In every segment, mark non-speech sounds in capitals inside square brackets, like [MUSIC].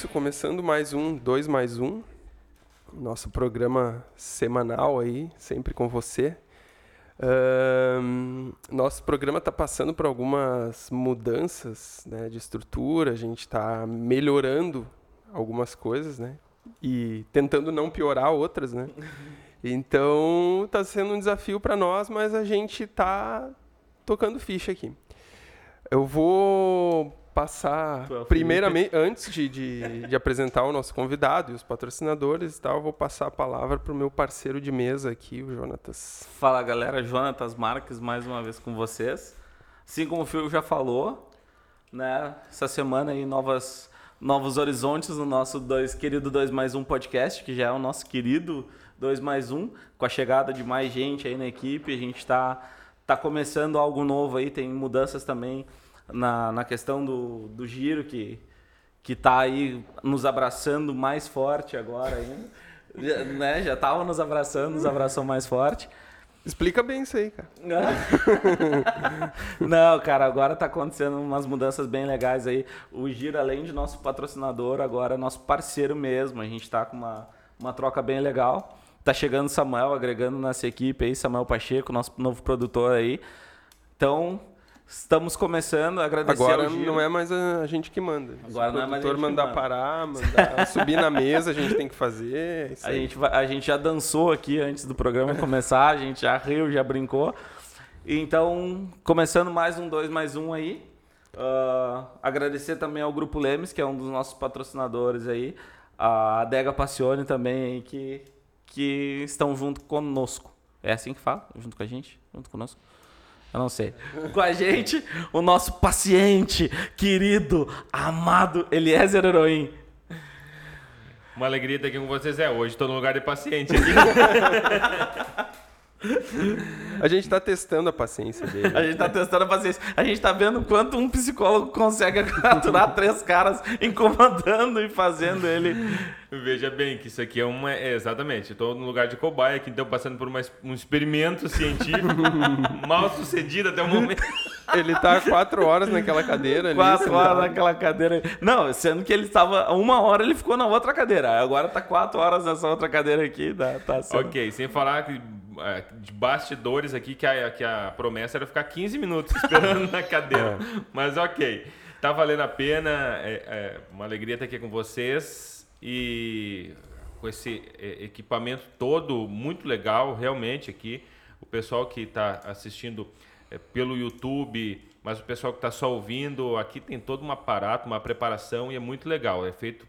isso, começando mais um, dois mais um, nosso programa semanal aí, sempre com você. Ahn, nosso programa está passando por algumas mudanças né, de estrutura, a gente está melhorando algumas coisas, né? E tentando não piorar outras, né? [LAUGHS] Então está sendo um desafio para nós, mas a gente está tocando ficha aqui. Eu vou passar, é primeiramente, antes de, de, de apresentar o nosso convidado e os patrocinadores e tal, eu vou passar a palavra para o meu parceiro de mesa aqui, o Jonatas. Fala galera, Jonatas Marques mais uma vez com vocês. Assim como o Phil já falou, né? Essa semana aí novas, novos horizontes no nosso dois, querido 2 mais 1 podcast, que já é o nosso querido 2 mais 1, com a chegada de mais gente aí na equipe, a gente está tá começando algo novo aí, tem mudanças também na, na questão do, do giro que, que tá aí nos abraçando mais forte agora ainda. Já, né? Já tava nos abraçando, nos abraçou mais forte. Explica bem isso aí, cara. [LAUGHS] Não, cara, agora tá acontecendo umas mudanças bem legais aí. O Giro, além de nosso patrocinador, agora é nosso parceiro mesmo. A gente tá com uma, uma troca bem legal. Tá chegando o Samuel, agregando nossa equipe aí, Samuel Pacheco, nosso novo produtor aí. Então, estamos começando. Agradecer Agora não é mais a, gente que manda. Agora Se o não é mais a gente que mandar manda. parar, mandar [LAUGHS] subir na mesa, a gente tem que fazer. é A aí. gente, vai- a gente já dançou aqui antes do programa começar, a gente já riu, já brincou. Então, começando mais um 2 mais um aí. Ah, agradecer também ao Grupo Lemes, que é um dos nossos patrocinadores aí. A Adega Passione também aí, que, que estão junto conosco. É assim que fala? Junto com a gente? Junto conosco? Eu não sei. Com a gente, o nosso paciente, querido, amado Eliezer Heroim. Uma alegria estar aqui com vocês. É, hoje estou no lugar de paciente aqui. [LAUGHS] A gente tá testando a paciência dele. A gente tá testando a paciência. A gente tá vendo quanto um psicólogo consegue [LAUGHS] aturar três caras incomodando e fazendo ele. Veja bem que isso aqui é uma. É, exatamente, estou no lugar de cobaia aqui, então passando por uma, um experimento científico [LAUGHS] mal sucedido até o momento. Ele tá quatro horas naquela cadeira ali. Quatro sentado. horas naquela cadeira. Não, sendo que ele estava. Uma hora ele ficou na outra cadeira. Agora tá quatro horas nessa outra cadeira aqui. Tá, tá sendo- ok, sem falar que, é, de bastidores aqui que a, que a promessa era ficar 15 minutos esperando na cadeira. [LAUGHS] Mas ok, tá valendo a pena. É, é uma alegria estar aqui com vocês e com esse é, equipamento todo muito legal, realmente aqui. O pessoal que está assistindo é, pelo YouTube, mas o pessoal que está só ouvindo, aqui tem todo um aparato, uma preparação e é muito legal. É feito,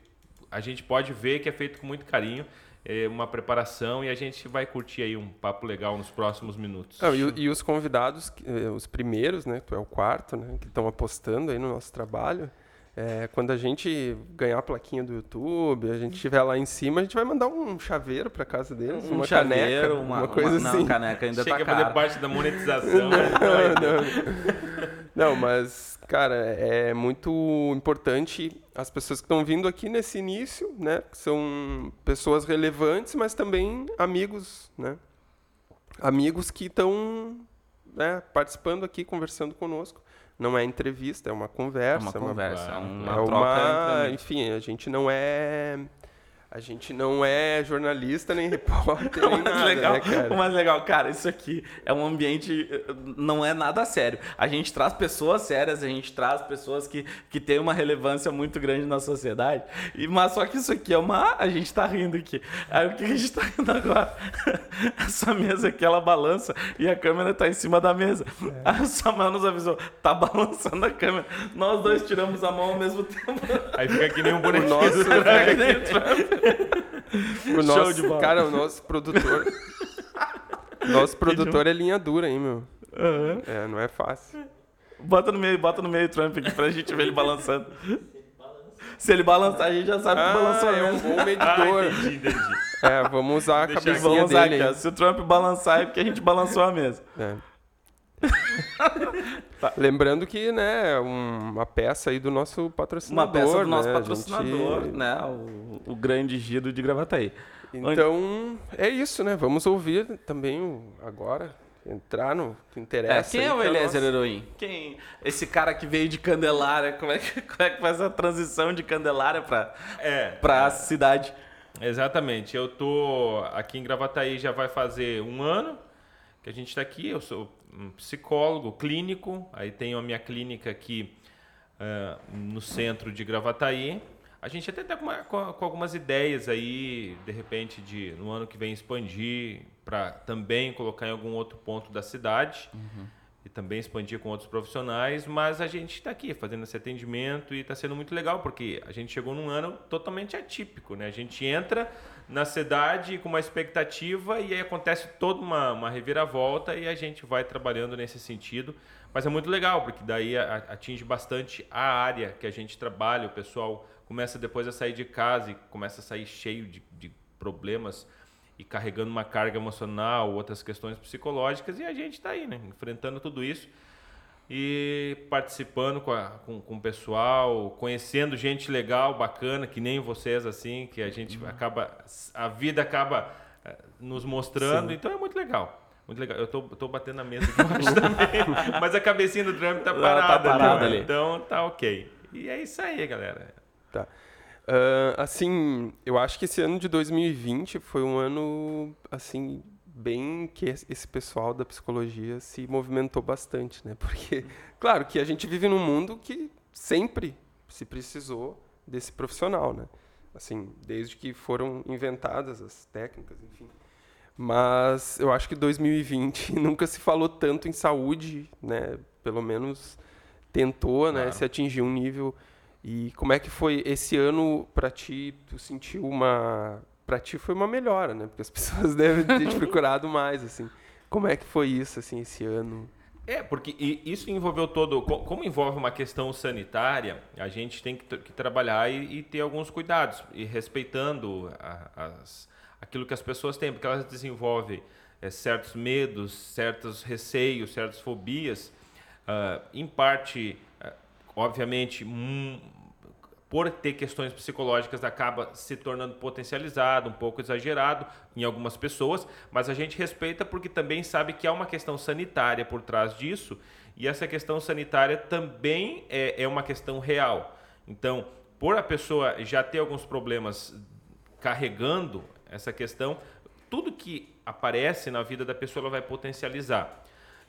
a gente pode ver que é feito com muito carinho, é uma preparação e a gente vai curtir aí um papo legal nos próximos minutos. Não, e, e os convidados, eh, os primeiros, né? Tu é o quarto, né? Que estão apostando aí no nosso trabalho. É, quando a gente ganhar a plaquinha do YouTube, a gente estiver lá em cima, a gente vai mandar um chaveiro para casa deles, Um uma chaveiro, caneca, uma, uma, coisa uma- assim. Não, caneca ainda Chega tá a fazer parte da monetização. [LAUGHS] né? Não, não, mas, cara, é muito importante as pessoas que estão vindo aqui nesse início, né? Que são pessoas relevantes, mas também amigos, né? Amigos que estão né, participando aqui, conversando conosco. Não é entrevista, é uma É conversa. uma conversa, é uma é troca uma, entre amigos. enfim, a gente não é a gente não é jornalista nem [LAUGHS] repórter O nem mais, nada, legal, né, cara? o mais legal, cara, isso aqui é um ambiente, não é nada sério. A gente traz pessoas sérias, a gente traz pessoas que, que têm uma relevância muito grande na sociedade. E, mas só que isso aqui é uma. A gente tá rindo aqui. Aí o que a gente tá rindo agora? [LAUGHS] Essa mesa aqui, ela balança e a câmera tá em cima da mesa. É. Aí o Samuel nos avisou, tá balançando a câmera. Nós dois tiramos a mão ao mesmo tempo. Aí fica que nem um bonequinho. Que nem o Trump. O Show nosso, de bola. cara, o nosso produtor. nosso produtor é linha dura, hein, meu? Aham. É, não é fácil. Bota no meio, bota no meio o Trump aqui pra gente ver ele balançando. Se ele balançar, a gente já sabe que balançou Ah, é um mesmo. bom Ah, medidor. entendi, entendi. É, vamos usar a Deixa cabecinha Vamos usar dele. aqui. Se o Trump balançar é porque a gente balançou a mesa. É. [LAUGHS] Lembrando que, né, um- uma peça aí do nosso Uma patrocinador. peça do nosso né? Patrocinador, gente- né? O, o grande giro de Gravataí. Então, é isso, né? Vamos ouvir também o- agora, entrar no que interessa. É, quem é o Eliezer nós. Heroin? Quem? Esse cara que veio de Candelária, como é que, [LAUGHS] como é que faz a transição de Candelária pra, É, pra cidade? Exatamente. Eu tô aqui em Gravataí já vai fazer um ano que a gente está aqui. Eu sou um psicólogo clínico. Aí tenho a minha clínica aqui ah, no centro de Gravataí. A gente até está com, com- algumas ideias aí, de repente, de no ano que vem expandir para também colocar em algum outro ponto da cidade e também expandir com outros profissionais, mas a gente está aqui fazendo esse atendimento e está sendo muito legal, porque a gente chegou num ano totalmente atípico, né? A gente entra na cidade com uma expectativa e aí acontece toda uma, uma reviravolta e a gente vai trabalhando nesse sentido, mas é muito legal, porque daí atinge bastante a área que a gente trabalha, o pessoal começa depois a sair de casa e começa a sair cheio de, de problemas e carregando uma carga emocional, outras questões psicológicas, e a gente está aí, né? Enfrentando tudo isso e participando com, a- com, com o pessoal, conhecendo gente legal, bacana, que nem vocês, assim, que a gente acaba. A vida acaba eh, nos mostrando, Sim. então é muito legal. Muito legal. Eu tô, tô batendo na mesa aqui embaixo [LAUGHS] também, mas a cabecinha do Trump tá Ela parada, tá parada ali, ali. Então tá ok. E é isso aí, galera. Tá. Ah, assim, eu acho que esse ano de 2020 foi um ano, assim, bem que es- esse pessoal da psicologia se movimentou bastante, né? Porque, [LAUGHS] claro, que a gente vive num mundo que sempre se precisou desse profissional, né? Assim, desde que foram inventadas as técnicas, enfim. Mas eu acho que 2020 [LAUGHS] nunca se falou tanto em saúde, né? Pelo menos tentou, né, Claro. se atingir um nível. E como é que foi esse ano para ti? Tu sentiu uma para ti foi uma melhora, né? Porque as [LAUGHS] pessoas devem ter te procurado mais assim. Como é que foi isso assim esse ano? É, porque isso envolveu todo. co- Como envolve uma questão sanitária, a gente tem que, tra- que trabalhar e, e ter alguns cuidados, e respeitando a- as, aquilo que as pessoas têm, porque elas desenvolvem eh, certos medos, certos receios, certas fobias, ah, em parte, obviamente, hum, por ter questões psicológicas, acaba se tornando potencializado, um pouco exagerado em algumas pessoas, mas a gente respeita porque também sabe que há uma questão sanitária por trás disso, e essa questão sanitária também é, é uma questão real. Então, por a pessoa já ter alguns problemas carregando essa questão, tudo que aparece na vida da pessoa ela vai potencializar.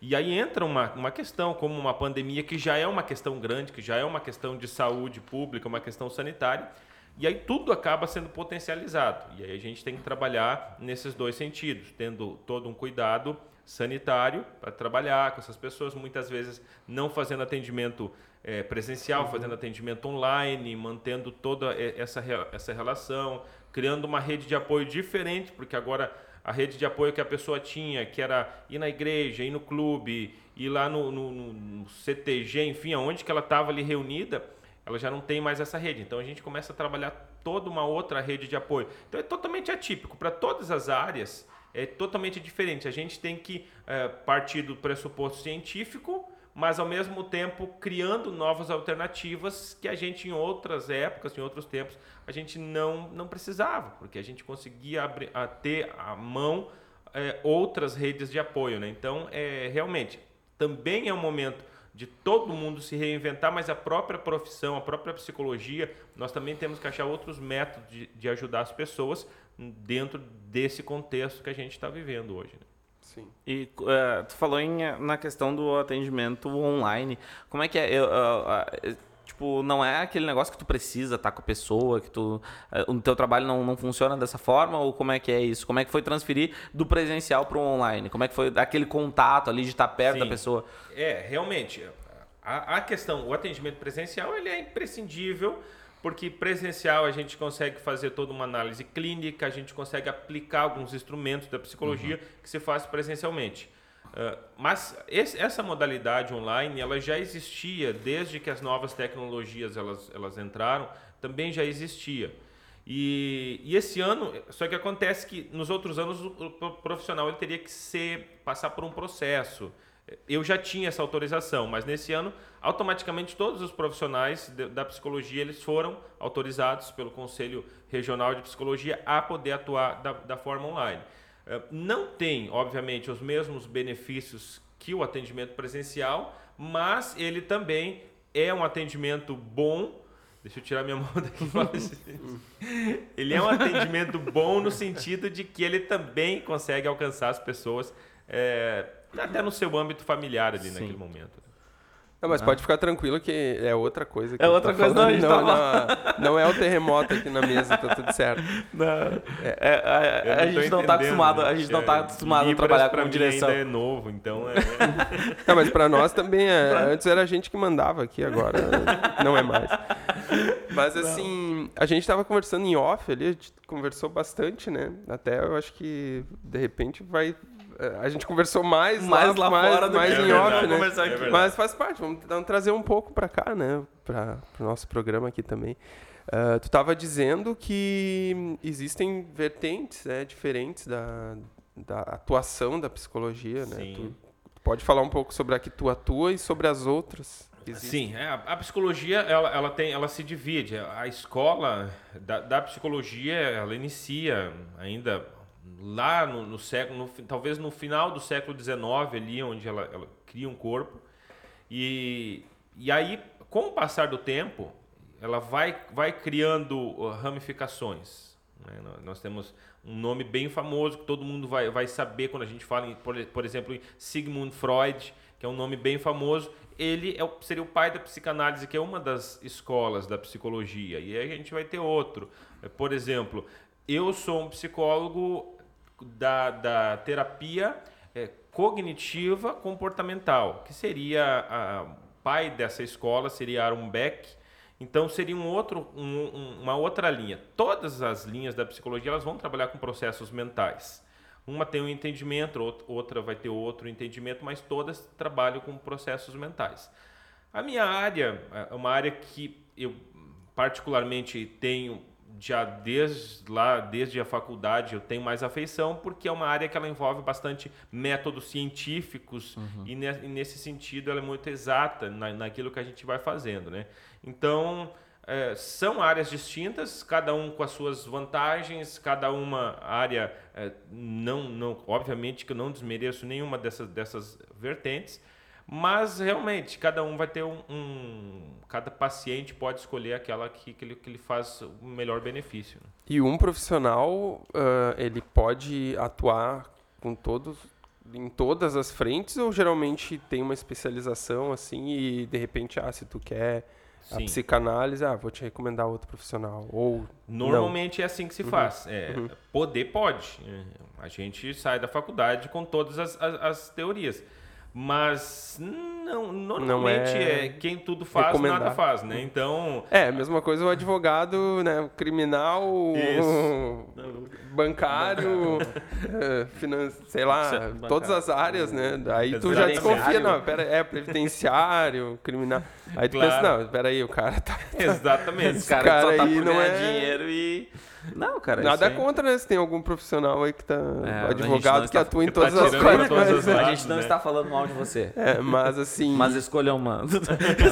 E aí entra uma, uma questão como uma pandemia, que já é uma questão grande, que já é uma questão de saúde pública, uma questão sanitária, e aí tudo acaba sendo potencializado. E aí a gente tem que trabalhar nesses dois sentidos, tendo todo um cuidado sanitário para trabalhar com essas pessoas, muitas vezes não fazendo atendimento eh, presencial, fazendo atendimento online, mantendo toda eh, essa, essa relação, criando uma rede de apoio diferente, porque agora a rede de apoio que a pessoa tinha, que era ir na igreja, ir no clube, ir lá no, no- no- CTG, enfim, aonde que ela estava ali reunida, ela já não tem mais essa rede. Então a gente começa a trabalhar toda uma outra rede de apoio. Então é totalmente atípico para todas as áreas. É totalmente diferente. A gente tem que eh, partir do pressuposto científico, mas ao mesmo tempo criando novas alternativas que a gente em outras épocas, em outros tempos, a gente não, não precisava, porque a gente conseguia abrir, a ter à mão eh, outras redes de apoio. Né? Então, é, realmente, também é um momento de todo mundo se reinventar, mas a própria profissão, a própria psicologia, nós também temos que achar outros métodos de, de ajudar as pessoas dentro desse contexto que a gente está vivendo hoje. né? Sim. E eh, tu falou em, eh, na questão do atendimento online. Como é que é? Eu, ah, eh, tipo, não é aquele negócio que tu precisa estar com a pessoa, que tu, eh, o teu trabalho não, não funciona dessa forma? Ou como é que é isso? Como é que foi transferir do presencial para o online? Como é que foi aquele contato ali de estar perto da Sim. pessoa? É, realmente, a, a questão, o atendimento presencial, ele é imprescindível, porque presencial a gente consegue fazer toda uma análise clínica, a gente consegue aplicar alguns instrumentos da psicologia que se faz presencialmente. Ah, mas esse- essa modalidade online, ela já existia desde que as novas tecnologias elas, elas entraram, também já existia. E, e esse ano, só que acontece que nos outros anos o profissional ele teria que ser passar por um processo. Eu já tinha essa autorização, mas nesse ano, automaticamente todos os profissionais de- da psicologia eles foram autorizados pelo Conselho Regional de Psicologia a poder atuar da, da forma online. É, não tem, obviamente, os mesmos benefícios que o atendimento presencial, mas ele também é um atendimento bom. Deixa eu tirar minha [LAUGHS] mão daqui. [LAUGHS] ele é um atendimento bom no sentido de que ele também consegue alcançar as pessoas é, até no seu âmbito familiar ali Sim. naquele momento. Não, mas ah. pode ficar tranquilo que é outra coisa. é outra tá coisa, não, não, tá não, não, é o terremoto aqui na mesa, tá tudo certo. [LAUGHS] Não, é, é, é a, gente não tá acostumado, a gente não tá acostumado a trabalhar com direção. ainda é novo, então é... [LAUGHS] não, mas para nós também é, antes era a gente que mandava aqui, agora não é mais. Mas assim, a gente tava conversando em off ali, a gente conversou bastante, né? Até eu acho que de repente vai a gente conversou mais, mais lá, lá mais, fora do mais que em é off, né? É Mas faz parte, vamos trazer um pouco para cá, né? Para o nosso programa aqui também. Uh, tu estava dizendo que existem vertentes né, diferentes da, da atuação da psicologia, né? Sim. Tu pode falar um pouco sobre a que tu atua e sobre as outras. Sim, é, a, psicologia ela, ela, tem, ela se divide. A escola da, da psicologia ela inicia ainda lá no, no século, no, talvez no final do século XIX ali, onde ela, ela cria um corpo. E, e aí, com o passar do tempo, ela vai, vai criando uh, ramificações. Né? Nós temos um nome bem famoso que todo mundo vai, vai saber quando a gente fala, em, por, por exemplo, em Sigmund Freud, que é um nome bem famoso. Ele é, seria o pai da psicanálise, que é uma das escolas da psicologia. E aí a gente vai ter outro. Por exemplo, eu sou um psicólogo da, da terapia é, cognitiva comportamental, que seria a pai dessa escola seria Aaron Beck. Então seria um outro, um, uma outra linha. Todas as linhas da psicologia elas vão trabalhar com processos mentais. Uma tem um entendimento, outra vai ter outro entendimento, mas todas trabalham com processos mentais. A minha área é uma área que eu particularmente tenho já desde lá, desde a faculdade, eu tenho mais afeição, porque é uma área que ela envolve bastante métodos científicos uhum. e, ne, e, nesse sentido ela é muito exata na, naquilo que a gente vai fazendo, né? Então é, são áreas distintas, cada um com as suas vantagens, cada uma área é, não, não, obviamente que eu não desmereço nenhuma dessas dessas vertentes, mas realmente, cada um vai ter um, um. cada paciente pode escolher aquela que, que, ele, que ele faz o melhor benefício. Né? E um profissional, uh, ele pode atuar com todos, em todas as frentes ou geralmente tem uma especialização assim e de repente, ah, se tu quer a Sim. psicanálise, ah, vou te recomendar outro profissional. Ou Normalmente não. é assim que se uhum. faz. É, uhum. Poder pode. A gente sai da faculdade com todas as, as, as teorias. Mas não, normalmente não é, é, quem tudo faz, nada faz, né? Então. É, a mesma coisa o advogado, né? O criminal, o bancário, é, finan... sei lá, todas as áreas, né? Aí tu já desconfia, não, pera, é previdenciário, criminal. Aí tu claro. pensa, não, peraí, o cara tá. [LAUGHS] Exatamente, esse cara, cara só tá aí não é dinheiro e. Não, cara. Nada aí... contra, né? Se tem algum profissional aí que tá. É, advogado que atua em tá todas as coisas. Todas [LAUGHS] a gente não né? está falando mal de você. É, mas assim. Mas escolha uma. [LAUGHS]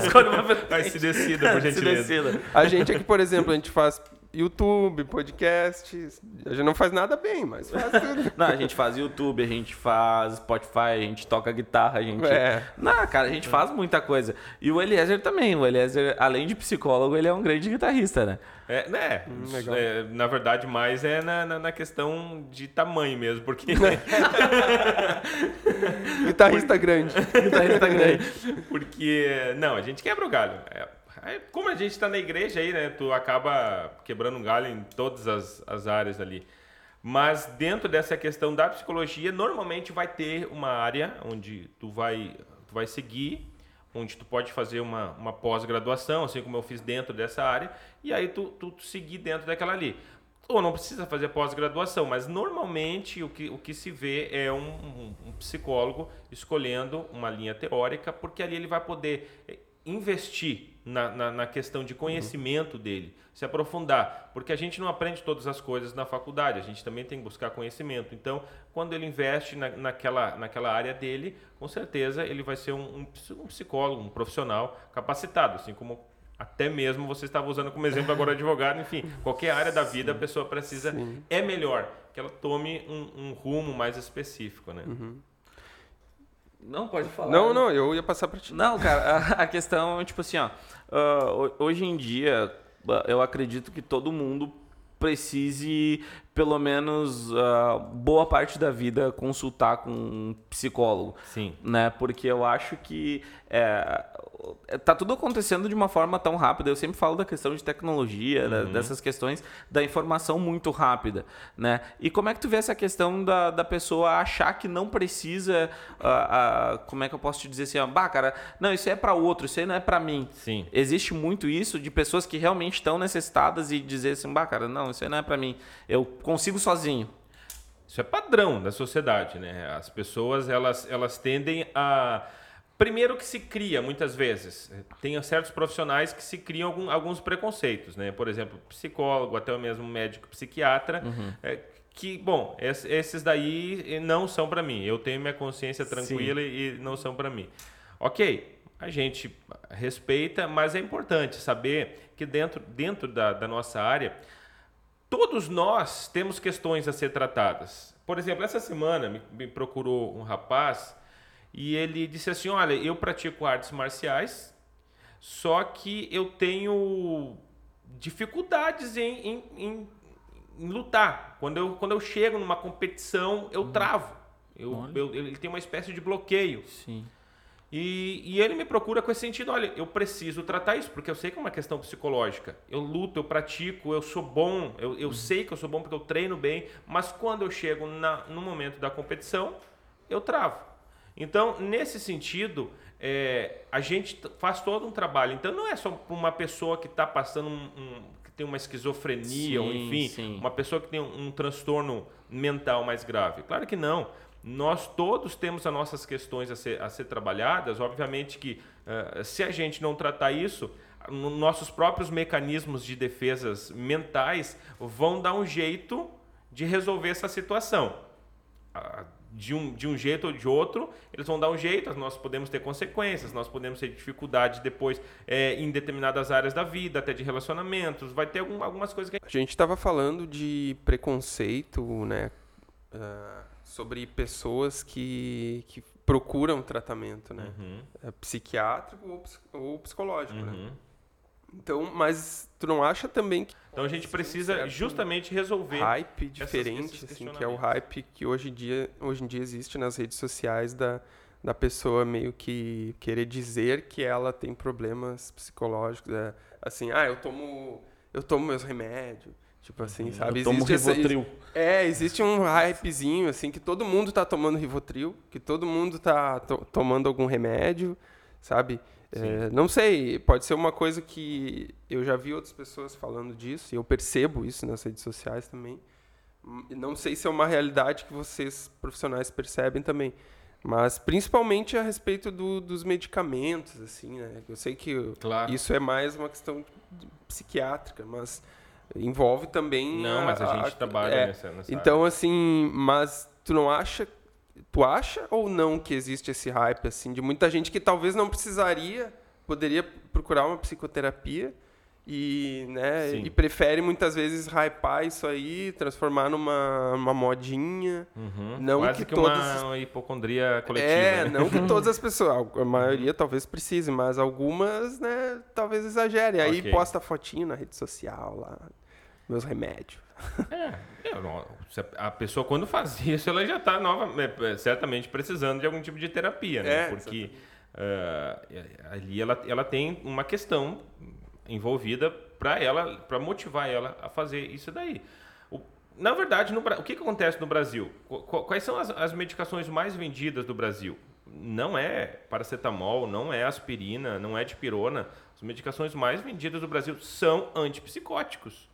escolha uma. Vai se decida, por gentileza. Se decida. A gente aqui, por exemplo, a gente faz YouTube, podcast. A gente não faz nada bem, mas faz [LAUGHS] tudo. não, a gente faz YouTube, a gente faz Spotify, a gente toca guitarra, a gente. É. Não, cara, a gente faz muita coisa. E o Eliezer também. O Eliezer, além de psicólogo, ele é um grande guitarrista, né? É, né? Hum, é, na verdade, mais é na, na, na, questão de tamanho mesmo, porque. [LAUGHS] guitarrista grande. [LAUGHS] Guitarrista grande. Porque, não, a gente quebra o galho. É, como a gente está na igreja aí, né? Tu acaba quebrando um galho em todas as, as áreas ali. Mas dentro dessa questão da psicologia, normalmente vai ter uma área onde tu vai, tu vai seguir, onde tu pode fazer uma, uma pós-graduação, assim como eu fiz dentro dessa área, e aí tu, tu, tu seguir dentro daquela ali. Ou não precisa fazer pós-graduação, mas normalmente o que, o que se vê é um, um, um psicólogo escolhendo uma linha teórica, porque ali ele vai poder investir na, na, na questão de conhecimento uhum. dele, se aprofundar, porque a gente não aprende todas as coisas na faculdade, a gente também tem que buscar conhecimento. Então, quando ele investe na, naquela, naquela área dele, com certeza ele vai ser um, um psicólogo, um profissional capacitado, assim como até mesmo você estava usando como exemplo agora [LAUGHS] advogado, enfim, qualquer área da vida a pessoa precisa Sim. é melhor que ela tome um, um rumo mais específico, né? Uhum. Não, pode falar. Não, não, eu ia passar para ti. Não, cara, a, a questão, tipo assim, ó, uh, hoje em dia, eu acredito que todo mundo precise, pelo menos, uh, boa parte da vida consultar com um psicólogo. Sim. Né? Porque eu acho que é, tá tudo acontecendo de uma forma tão rápida. Eu sempre falo da questão de tecnologia, uhum. da, dessas questões da informação muito rápida, né? E como é que tu vê essa questão da, da pessoa achar que não precisa, uh, uh, como é que eu posso te dizer assim, ah, bah, cara, não, isso é para outro, isso aí não é para mim. Sim. Existe muito isso de pessoas que realmente estão necessitadas e dizer assim, bah, cara, não, isso aí não é para mim. Eu consigo sozinho. Isso é padrão da sociedade, né? As pessoas, elas, elas tendem a Primeiro que se cria, muitas vezes, tem certos profissionais que se criam algum, alguns preconceitos, né? Por exemplo, psicólogo, até mesmo médico, psiquiatra, uhum. é, que, bom, esses daí não são para mim. Eu tenho minha consciência tranquila Sim. e não são para mim. Ok, a gente respeita, mas é importante saber que dentro, dentro da, da nossa área, todos nós temos questões a ser tratadas. Por exemplo, essa semana me, me procurou um rapaz e ele disse assim: Olha, eu pratico artes marciais, só que eu tenho dificuldades em, em, em, em lutar. Quando eu, quando eu chego numa competição, eu uhum. travo. Eu, eu, ele tem uma espécie de bloqueio. Sim. E, e, ele me procura com esse sentido: olha, eu preciso tratar isso, porque eu sei que é uma questão psicológica. Eu luto, eu pratico, eu sou bom, eu, eu uhum. sei que eu sou bom porque eu treino bem, mas quando eu chego na, no momento da competição, eu travo. Então, nesse sentido, é, a gente faz todo um trabalho. Então, não é só para uma pessoa que está passando um, um, que tem uma esquizofrenia, sim, ou enfim, sim. uma pessoa que tem um, um transtorno mental mais grave. Claro que não. Nós todos temos as nossas questões a ser, a ser trabalhadas. Obviamente que uh, se a gente não tratar isso, nossos próprios mecanismos de defesas mentais vão dar um jeito de resolver essa situação. Uh, de um, de um jeito ou de outro, eles vão dar um jeito, nós podemos ter consequências, nós podemos ter dificuldades depois é, em determinadas áreas da vida, até de relacionamentos, vai ter algum, algumas coisas que... A gente estava falando de preconceito, né, uh, sobre pessoas que, que procuram tratamento, né, uhum. é, psiquiátrico ou, ou psicológico, né. uhum. né. Então, mas tu não acha também que. Então a gente precisa justamente resolver. Hype diferente, essas, assim, que é o hype que hoje em dia, hoje em dia existe nas redes sociais da, da pessoa meio que querer dizer que ela tem problemas psicológicos. É, assim, ah, eu tomo, eu tomo meus remédios. Tipo assim, uhum. sabe? Eu tomo existe Rivotril. Essa, é, existe um hypezinho, assim, que todo mundo tá tomando Rivotril, que todo mundo tá to tomando algum remédio, sabe? É, não sei, pode ser uma coisa que eu já vi outras pessoas falando disso, e eu percebo isso nas redes sociais também. Não sei se é uma realidade que vocês profissionais percebem também, mas principalmente a respeito do, dos medicamentos, assim, né? Eu sei que claro. isso é mais uma questão psiquiátrica, mas envolve também. Não, a, mas a gente a, trabalha é, nessa, nessa Então, área. assim, mas tu não acha Tu acha ou não que existe esse hype assim de muita gente que talvez não precisaria, poderia procurar uma psicoterapia e, né, e prefere muitas vezes hypar isso aí, transformar numa uma modinha, uhum. não Quase que, que todas uma hipocondria coletiva. É, né? não que todas as [LAUGHS] pessoas, a maioria talvez precise, mas algumas, né, talvez exagere. Aí okay. posta fotinho na rede social lá, meus remédios. [LAUGHS] É, a pessoa quando faz [LAUGHS] isso, ela já está nova, é, certamente precisando de algum tipo de terapia, né? É, Porque uh, ali ela, ela tem uma questão envolvida para ela, para motivar ela a fazer isso daí. O, na verdade, no, o que, que acontece no Brasil? Quais são as, as medicações mais vendidas do Brasil? Não é paracetamol, não é aspirina, não é dipirona. As medicações mais vendidas do Brasil são antipsicóticos.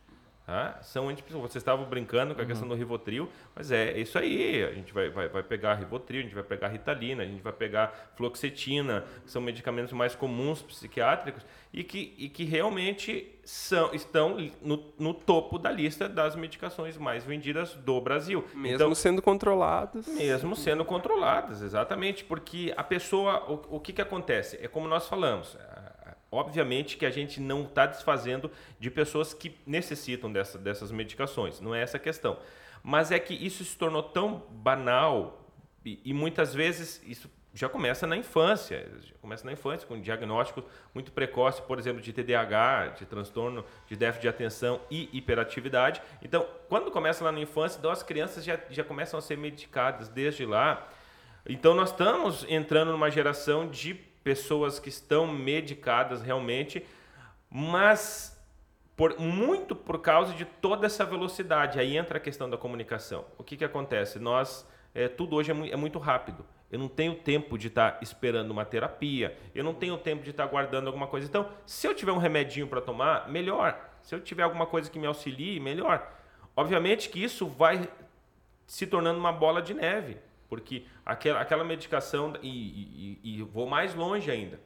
Ah, são antipsicóticos. Você estava brincando com a uhum. questão do Rivotril, mas é isso aí. A gente vai, vai, vai pegar Rivotril, a gente vai pegar Ritalina, a gente vai pegar Fluoxetina, que são medicamentos mais comuns psiquiátricos e que, e que realmente são, estão no, no topo da lista das medicações mais vendidas do Brasil. Mesmo então, sendo controladas. Mesmo sendo controladas, exatamente. Porque a pessoa, o, o que, que acontece? É como nós falamos, Obviamente que a gente não está desfazendo de pessoas que necessitam dessa, dessas medicações, não é essa a questão. Mas é que isso se tornou tão banal e, e muitas vezes isso já começa na infância, já começa na infância com diagnóstico muito precoce, por exemplo, de TDAH, de transtorno de déficit de atenção e hiperatividade. Então, quando começa lá na infância, então as crianças já, já começam a ser medicadas desde lá. Então, nós estamos entrando numa geração de pessoas que estão medicadas realmente, mas por, muito por causa de toda essa velocidade. Aí entra a questão da comunicação. O que, que acontece? Nós, é, tudo hoje é, mu é muito rápido. Eu não tenho tempo de estar tá esperando uma terapia, eu não tenho tempo de estar tá guardando alguma coisa. Então, se eu tiver um remedinho para tomar, melhor. Se eu tiver alguma coisa que me auxilie, melhor. Obviamente que isso vai se tornando uma bola de neve, porque aquela, aquela medicação, e, e, e vou mais longe ainda,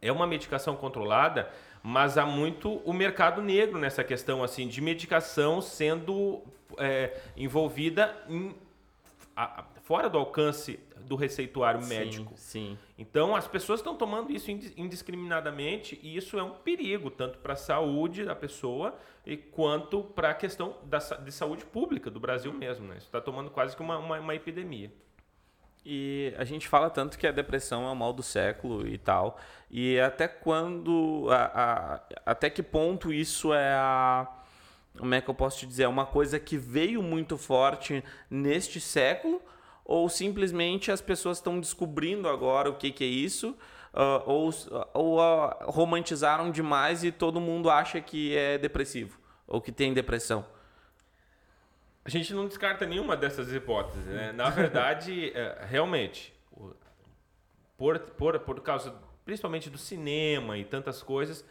é uma medicação controlada, mas há muito o mercado negro nessa questão assim de medicação sendo é, envolvida em, a, fora do alcance do receituário sim, médico. Sim. Então as pessoas estão tomando isso indiscriminadamente e isso é um perigo tanto para a saúde da pessoa e quanto para a questão da, de saúde pública do Brasil mesmo. Né? Isso está tomando quase que uma, uma, uma epidemia. E a gente fala tanto que a depressão é o mal do século e tal. E até quando. A, a, até que ponto isso é a. Como é que eu posso te dizer? É uma coisa que veio muito forte neste século ou simplesmente as pessoas estão descobrindo agora o que, que é isso, uh, ou, ou uh, romantizaram demais e todo mundo acha que é depressivo, ou que tem depressão. A gente não descarta nenhuma dessas hipóteses. Né? Na verdade, é, [LAUGHS] realmente, por, por, por causa principalmente do cinema e tantas coisas,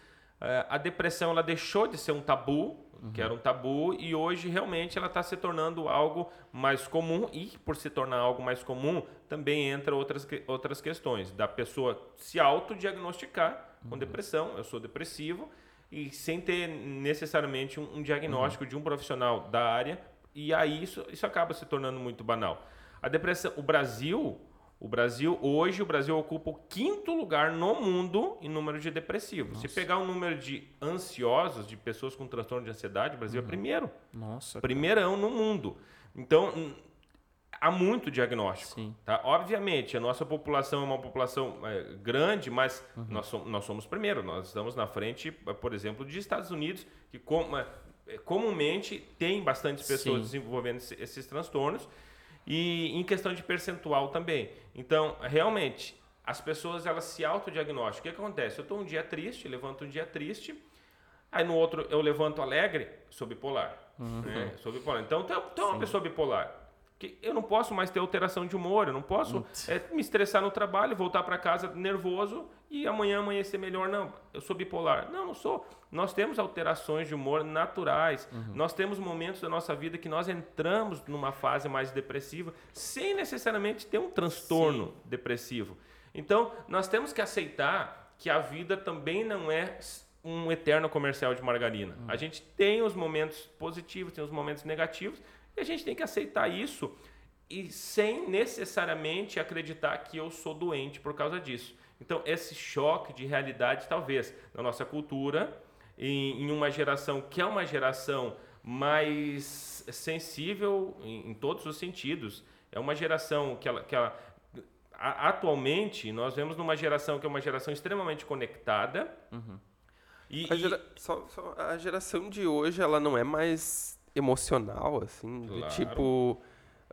a depressão ela deixou de ser um tabu uhum. que era um tabu, e hoje realmente ela está se tornando algo mais comum, e por se tornar algo mais comum, também entra outras, outras questões, da pessoa se autodiagnosticar com uhum. depressão, eu sou depressivo, e sem ter necessariamente um, um diagnóstico uhum. de um profissional da área, e aí isso, isso acaba se tornando muito banal. A depressão, o Brasil o Brasil, hoje, o Brasil ocupa o quinto lugar no mundo em número de depressivos. Nossa. Se pegar o número de ansiosos, de pessoas com transtorno de ansiedade, o Brasil uhum. é primeiro. Nossa. Primeirão no mundo. Então, há muito diagnóstico. Sim. Tá? Obviamente, a nossa população é uma população é, grande, mas uhum. nós, somos, nós somos primeiro. Nós estamos na frente, por exemplo, de Estados Unidos, que com, é, comumente tem bastantes pessoas Sim. desenvolvendo esses, esses transtornos. E em questão de percentual também. Então, realmente, as pessoas elas se autodiagnosticam. O que acontece? Eu estou um dia triste, levanto um dia triste, aí no outro eu levanto alegre, sou bipolar. Uhum. Né? Sou bipolar. Então, tu é uma pessoa bipolar que eu não posso mais ter alteração de humor, eu não posso é, me estressar no trabalho, voltar para casa nervoso e amanhã amanhecer melhor. Não, eu sou bipolar. Não, não sou. Nós temos alterações de humor naturais. Uhum. Nós temos momentos da nossa vida que nós entramos numa fase mais depressiva sem necessariamente ter um transtorno Sim. depressivo. Então, nós temos que aceitar que a vida também não é um eterno comercial de margarina. Uhum. A gente tem os momentos positivos, tem os momentos negativos e a gente tem que aceitar isso e sem necessariamente acreditar que eu sou doente por causa disso. Então, esse choque de realidade, talvez, na nossa cultura, em, em uma geração que é uma geração mais sensível em, em, todos os sentidos, é uma geração que ela, que ela a, atualmente nós vemos numa geração que é uma geração extremamente conectada. Uhum. E, a, gera, e... Só, só, a geração de hoje ela não é mais emocional, assim, claro. tipo.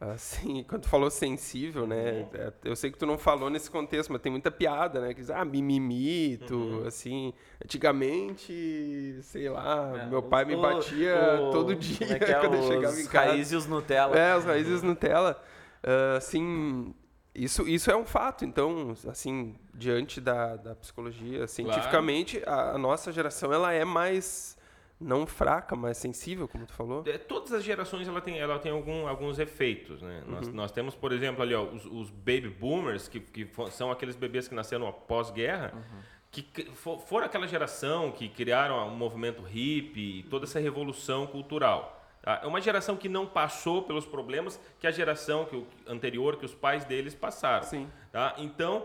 Assim, [LAUGHS] quando tu falou sensível, né? Uhum. É, eu sei que tu não falou nesse contexto, mas tem muita piada, né? Que diz, ah, mimimi, tu, uhum. assim. Antigamente, sei lá, é, meu pai o, me batia o, todo dia é é, [LAUGHS] quando eu chegava em casa. Os raízes Nutella. É, os raízes Nutella. Uh, assim, isso, isso é um fato. Então, assim, diante da, da psicologia, cientificamente, claro. a, a nossa geração, ela é mais não fraca, mas sensível, como tu falou? É, todas as gerações ela tem, ela tem algum, alguns efeitos, né? Uhum. Nós, nós temos, por exemplo, ali ó, os, os baby boomers, que, que são aqueles bebês que nasceram após guerra, uhum. que foram aquela geração que criaram o um movimento hippie e toda essa revolução cultural. Tá? É uma geração que não passou pelos problemas que a geração que o, anterior, que os pais deles passaram. Sim. Tá? Então,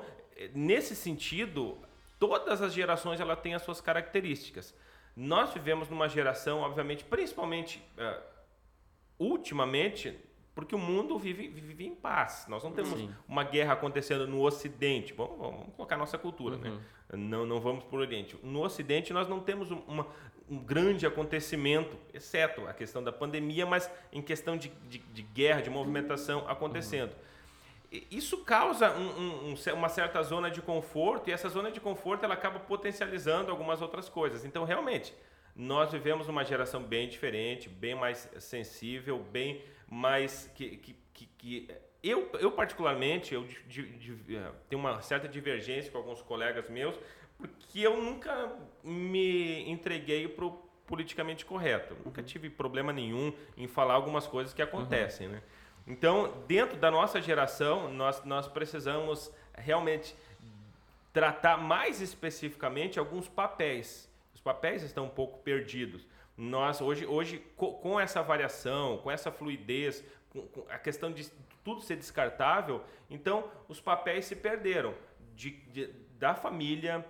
nesse sentido, todas as gerações ela têm as suas características. Nós vivemos numa geração, obviamente, principalmente uh, ultimamente, porque o mundo vive, vive em paz. Nós não temos Sim. uma guerra acontecendo no Ocidente. Vamos, vamos colocar nossa cultura, Uhum. né? Não, não vamos para o Oriente. No Ocidente, nós não temos um- uma, um grande acontecimento, exceto a questão da pandemia, mas em questão de, de, de guerra, de movimentação acontecendo. E Isso causa um- um- um uma certa zona de conforto e essa zona de conforto ela acaba potencializando algumas outras coisas. Então, realmente, nós vivemos uma geração bem diferente, bem mais sensível, bem mais que, que, que, que- eu, eu particularmente eu di- di- eh, tenho uma certa divergência com alguns colegas meus porque eu nunca me entreguei pro politicamente correto. Eu Nunca tive problema nenhum em falar algumas coisas que acontecem, né? Então, dentro da nossa geração, nós, nós precisamos realmente tratar mais especificamente alguns papéis. Os papéis estão um pouco perdidos. Nós hoje, hoje co- com essa variação, com essa fluidez, com a questão de tudo ser descartável, então os papéis se perderam de, de- da família,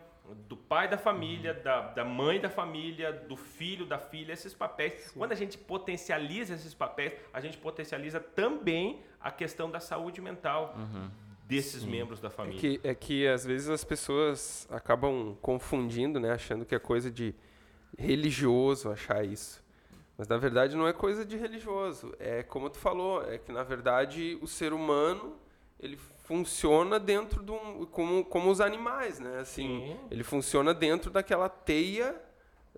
do pai da família, da, da mãe da família, do filho da filha, esses papéis. Quando a gente potencializa esses papéis, a gente potencializa também a questão da saúde mental desses membros da É família. que, é que às vezes as pessoas acabam confundindo, né? Achando que é coisa de religioso achar isso. Mas na verdade não é coisa de religioso. É como tu falou, é que na verdade o ser humano ele funciona dentro de um, como, como os animais, né? Assim, Sim. ele funciona dentro daquela teia,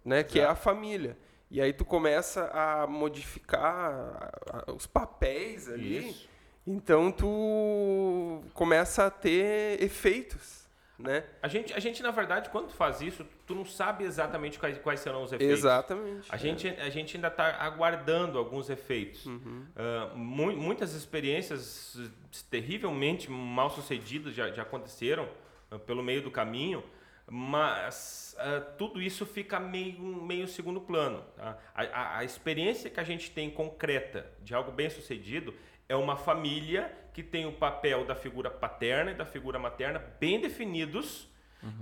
né? Que é a família. E aí tu começa a modificar os papéis ali. Isso. Então tu começa a ter efeitos, né? A gente, a gente, na verdade, quando faz isso, tu não sabe exatamente quais, quais serão os efeitos. Exatamente. A gente, a gente ainda está aguardando alguns efeitos. Ah, mu- muitas experiências terrivelmente mal sucedidas já, já aconteceram ah, pelo meio do caminho, mas ah, tudo isso fica meio, meio segundo plano. tá? A, a- a experiência que a gente tem concreta de algo bem sucedido é uma família que tem o papel da figura paterna e da figura materna bem definidos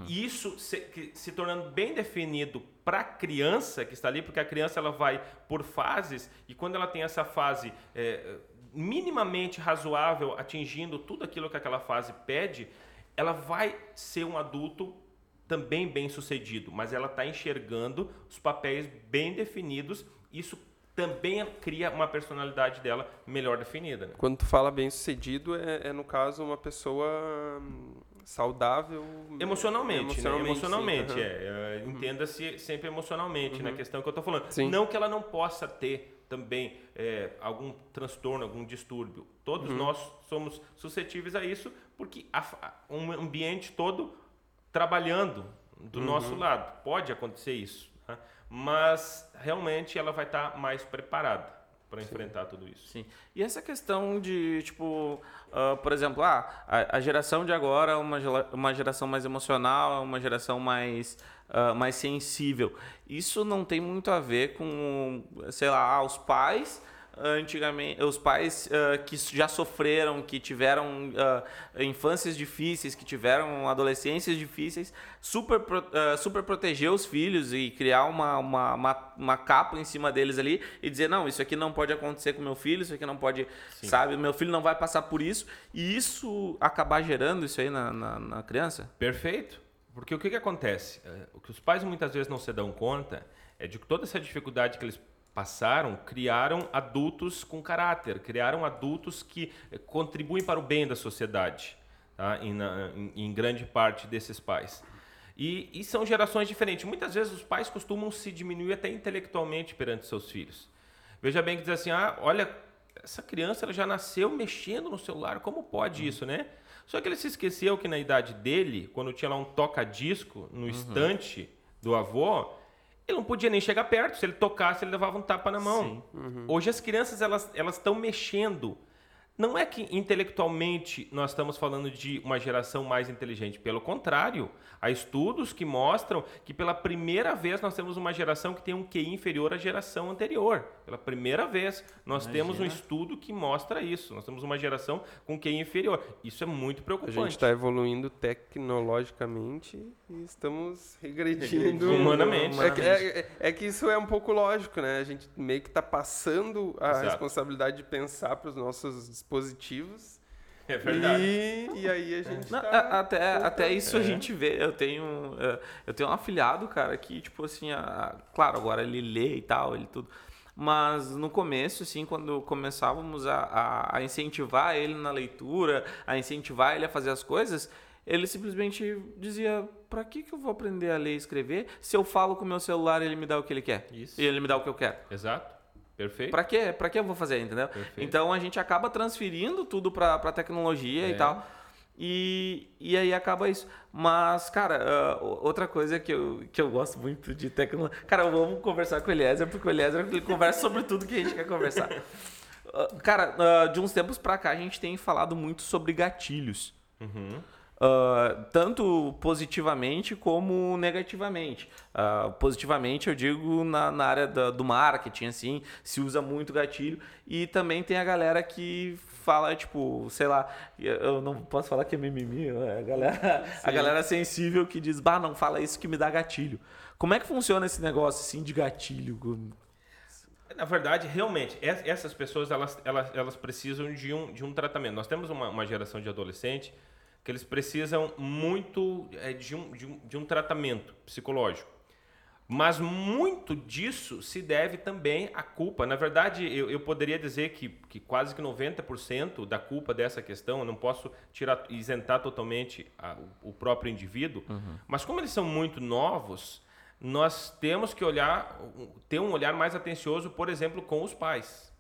e isso se, se tornando bem definido para a criança que está ali, porque a criança ela vai por fases e quando ela tem essa fase é, minimamente razoável, atingindo tudo aquilo que aquela fase pede, ela vai ser um adulto também bem sucedido, mas ela está enxergando os papéis bem definidos. Isso também cria uma personalidade dela melhor definida. Né? Quando tu fala bem sucedido, é, é, no caso uma pessoa hum, saudável. Emocionalmente, né? Emocionalmente, sim, aham. é. Entenda-se sempre emocionalmente na questão que eu estou falando. Sim. Não que ela não possa ter também é, algum transtorno, algum distúrbio. Todos nós somos suscetíveis a isso, porque a um ambiente todo trabalhando do nosso lado. Pode acontecer isso. né? Mas realmente ela vai estar mais preparada para enfrentar tudo isso. Sim. E essa questão de, tipo, ah, por exemplo, ah, a, a geração de agora é uma, uma geração mais emocional, é uma geração mais, ah, mais sensível. Isso não tem muito a ver com, sei lá, ah, os pais. Antigamente, os pais ah, que já sofreram, que tiveram ah, infâncias difíceis, que tiveram adolescências difíceis, super, ah, super proteger os filhos e criar uma, uma, uma, uma capa em cima deles ali e dizer: não, isso aqui não pode acontecer com meu filho, isso aqui não pode, sabe, meu filho não vai passar por isso. E isso acabar gerando isso aí na, na, na criança? Perfeito. Porque o que, que acontece? É, O que os pais muitas vezes não se dão conta é de que toda essa dificuldade que eles passaram criaram adultos com caráter, criaram adultos que eh, contribuem para o bem da sociedade, tá? em, em- em grande parte desses pais. E, e são gerações diferentes. Muitas vezes os pais costumam se diminuir até intelectualmente perante seus filhos. Veja bem que diz assim, ah, olha, essa criança ela já nasceu mexendo no celular, como pode isso, né? Só que ele se esqueceu que na idade dele, quando tinha lá um toca-disco no estante do avô, ele não podia nem chegar perto. Se ele tocasse, ele levava um tapa na mão. Hoje as crianças elas elas estão mexendo Não é que intelectualmente nós estamos falando de uma geração mais inteligente. Pelo contrário, há estudos que mostram que pela primeira vez nós temos uma geração que tem um QI inferior à geração anterior. Pela primeira vez nós Imagina. temos um estudo que mostra isso. Nós temos uma geração com QI inferior. Isso é muito A preocupante. gente está evoluindo tecnologicamente e estamos regredindo Humanamente. É que, é- é- é que isso é um pouco lógico, né? A gente meio que está passando a Exato. responsabilidade de pensar para os nossos dispositivos. É verdade. E, e aí a gente Não, tá até, voltando. até isso a gente vê. Eu tenho, eh, eu tenho um afilhado, cara, que, tipo assim, a- claro, agora ele lê e tal, ele tudo. Mas no começo, assim, quando começávamos a, a, a incentivar ele na leitura, a incentivar ele a fazer as coisas, ele simplesmente dizia: pra que, que eu vou aprender a ler e escrever se eu falo com o meu celular e ele me dá o que ele quer? Isso. E ele me dá o que eu quero. Exato. Perfeito. Pra quê? Pra que eu vou fazer, entendeu? Perfeito. Então a gente acaba transferindo tudo pra, pra tecnologia É. e tal. E, e aí acaba isso. Mas, cara, o- outra coisa que eu, que eu gosto muito de tecnologia. Cara, vamos conversar com o Eliezer, porque o Eliezer ele conversa sobre tudo que a gente quer conversar. [LAUGHS] Ah, Cara, ah, de uns tempos pra cá a gente tem falado muito sobre gatilhos. Uhum. Ah, tanto positivamente como negativamente. Ah, positivamente, eu digo na, na área da- do marketing, assim, se usa muito gatilho. E também tem a galera que fala, tipo, sei lá, eu não posso falar que é mimimi, né? a galera, a galera sensível que diz, bah, não fala isso que me dá gatilho. Como é que funciona esse negócio, assim, de gatilho? Na verdade, realmente, es- essas pessoas elas, elas, elas precisam de um, de um tratamento. Nós temos uma, uma geração de adolescente que eles precisam muito é, de, um, de, um, de um tratamento psicológico. Mas muito disso se deve também à culpa. Na verdade, eu, eu poderia dizer que, que quase que 90% da culpa dessa questão, eu não posso tirar, isentar totalmente a- o, o próprio indivíduo, mas como eles são muito novos, nós temos que olhar, ter um olhar mais atencioso, por exemplo, com os pais.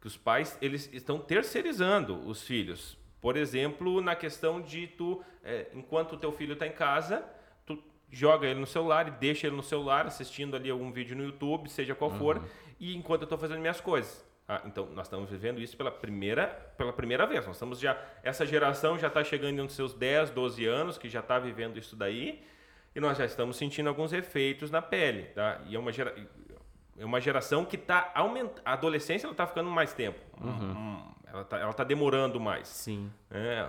Que os pais eles estão terceirizando os filhos. Por exemplo, na questão de tu, é, enquanto o teu filho está em casa, tu joga ele no celular e deixa ele no celular assistindo ali algum vídeo no YouTube, seja qual for, e enquanto eu estou fazendo minhas coisas. Ah, então, nós estamos vivendo isso pela primeira, pela primeira vez. Nós estamos já, essa geração já está chegando nos seus 10, 12 anos, que já está vivendo isso daí, e nós já estamos sentindo alguns efeitos na pele, tá? E é uma, gera, é uma geração que está aumentando. A adolescência está ficando mais tempo. Hum, ela está ela tá demorando mais. Sim. É,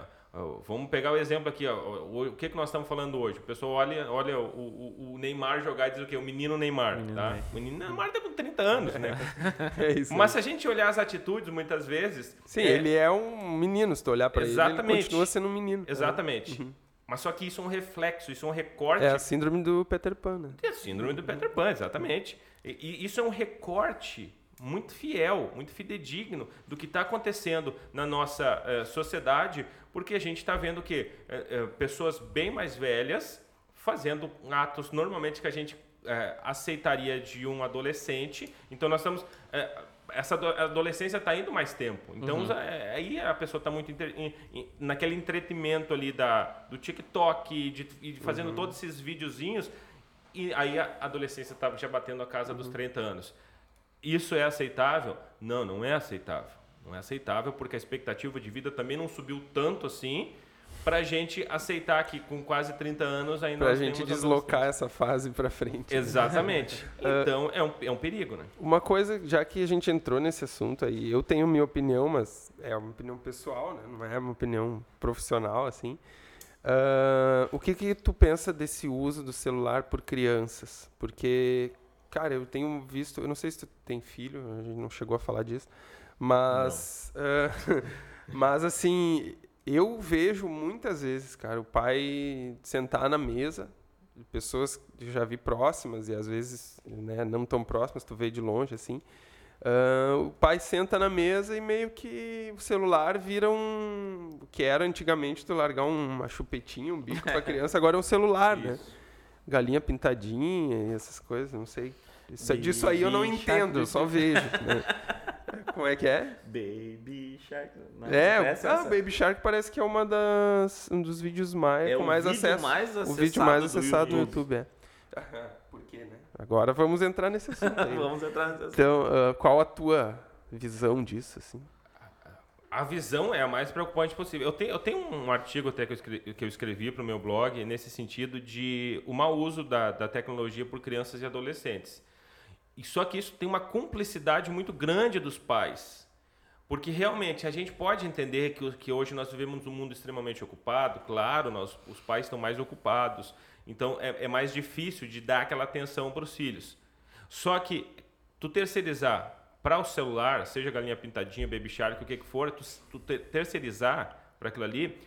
vamos pegar o exemplo aqui. Ó, o, o que, que nós estamos falando hoje? O pessoal olha, olha o, o, Neymar jogar e diz o quê? O menino Neymar. Menino tá? Neymar. O menino Neymar está com 30 anos, né? [LAUGHS] É isso. Mas se a gente olhar as atitudes, muitas vezes. Sim, é, ele é um menino, se tu olhar pra ele, ele continua sendo um menino. Exatamente. Mas só que isso é um reflexo, isso é um recorte É a síndrome do Peter Pan, né? É a síndrome do Peter Pan, exatamente. E, e isso é um recorte muito fiel, muito fidedigno do que está acontecendo na nossa eh, sociedade, porque a gente está vendo que pessoas bem mais velhas fazendo atos normalmente que a gente eh, aceitaria de um adolescente. Então nós estamos eh, essa ado- adolescência está indo mais tempo. Então é, aí a pessoa está muito em- naquele entretenimento ali da, do TikTok, de, e fazendo todos esses videozinhos. E aí a adolescência está já batendo a casa dos 30 anos. Isso é aceitável? Não, não é aceitável. Não é aceitável porque a expectativa de vida também não subiu tanto assim para a gente aceitar que com quase 30 anos ainda Pra nós gente deslocar essa fase pra frente. adolescentes. Exatamente. [LAUGHS] Então é um, é um perigo, né? Uma coisa, já que a gente entrou nesse assunto aí, eu tenho minha opinião, mas é uma opinião pessoal, né? Não é uma opinião profissional, assim. Ah, o que que tu pensa desse uso do celular por crianças? Porque, cara, eu tenho visto, eu não sei se tu tem filho, a gente não chegou a falar disso, mas, ah, [LAUGHS] mas assim, eu vejo muitas vezes, cara, o pai sentar na mesa, pessoas que já vi próximas e às vezes né, não tão próximas, tu vê de longe assim. ah, o pai senta na mesa e meio que o celular vira um. O que era antigamente tu largar um- uma chupetinha, um bico pra [LAUGHS] criança, agora é um celular, né? Isso. Galinha pintadinha e essas coisas, não sei. Isso, disso aí eu não Baby entendo, eu Shark. só vejo. né? [LAUGHS] Como é que é? Baby Shark. Não, É, essa- ah, essa- Baby Shark parece que é uma das, um dos vídeos mais, É com mais vídeo acesso. mais o vídeo mais do acessado do YouTube. YouTube, é. Por quê, né? Agora vamos entrar nesse assunto aí. né? [LAUGHS] Vamos entrar nessa. Então, ah, qual a tua visão disso, assim? a visão é a mais preocupante possível. Eu tenho, eu tenho um artigo até que eu escrevi, que eu escrevi para o meu blog nesse sentido de o mau uso da, da tecnologia por crianças e adolescentes. E só que isso tem uma cumplicidade muito grande dos pais. Porque realmente a gente pode entender que, que hoje nós vivemos um mundo extremamente ocupado, claro, nós, os pais estão mais ocupados, então é, é mais difícil de dar aquela atenção para os filhos. Só que tu terceirizar para o celular, seja galinha pintadinha, baby shark, o que que for, tu, tu terceirizar para aquilo ali,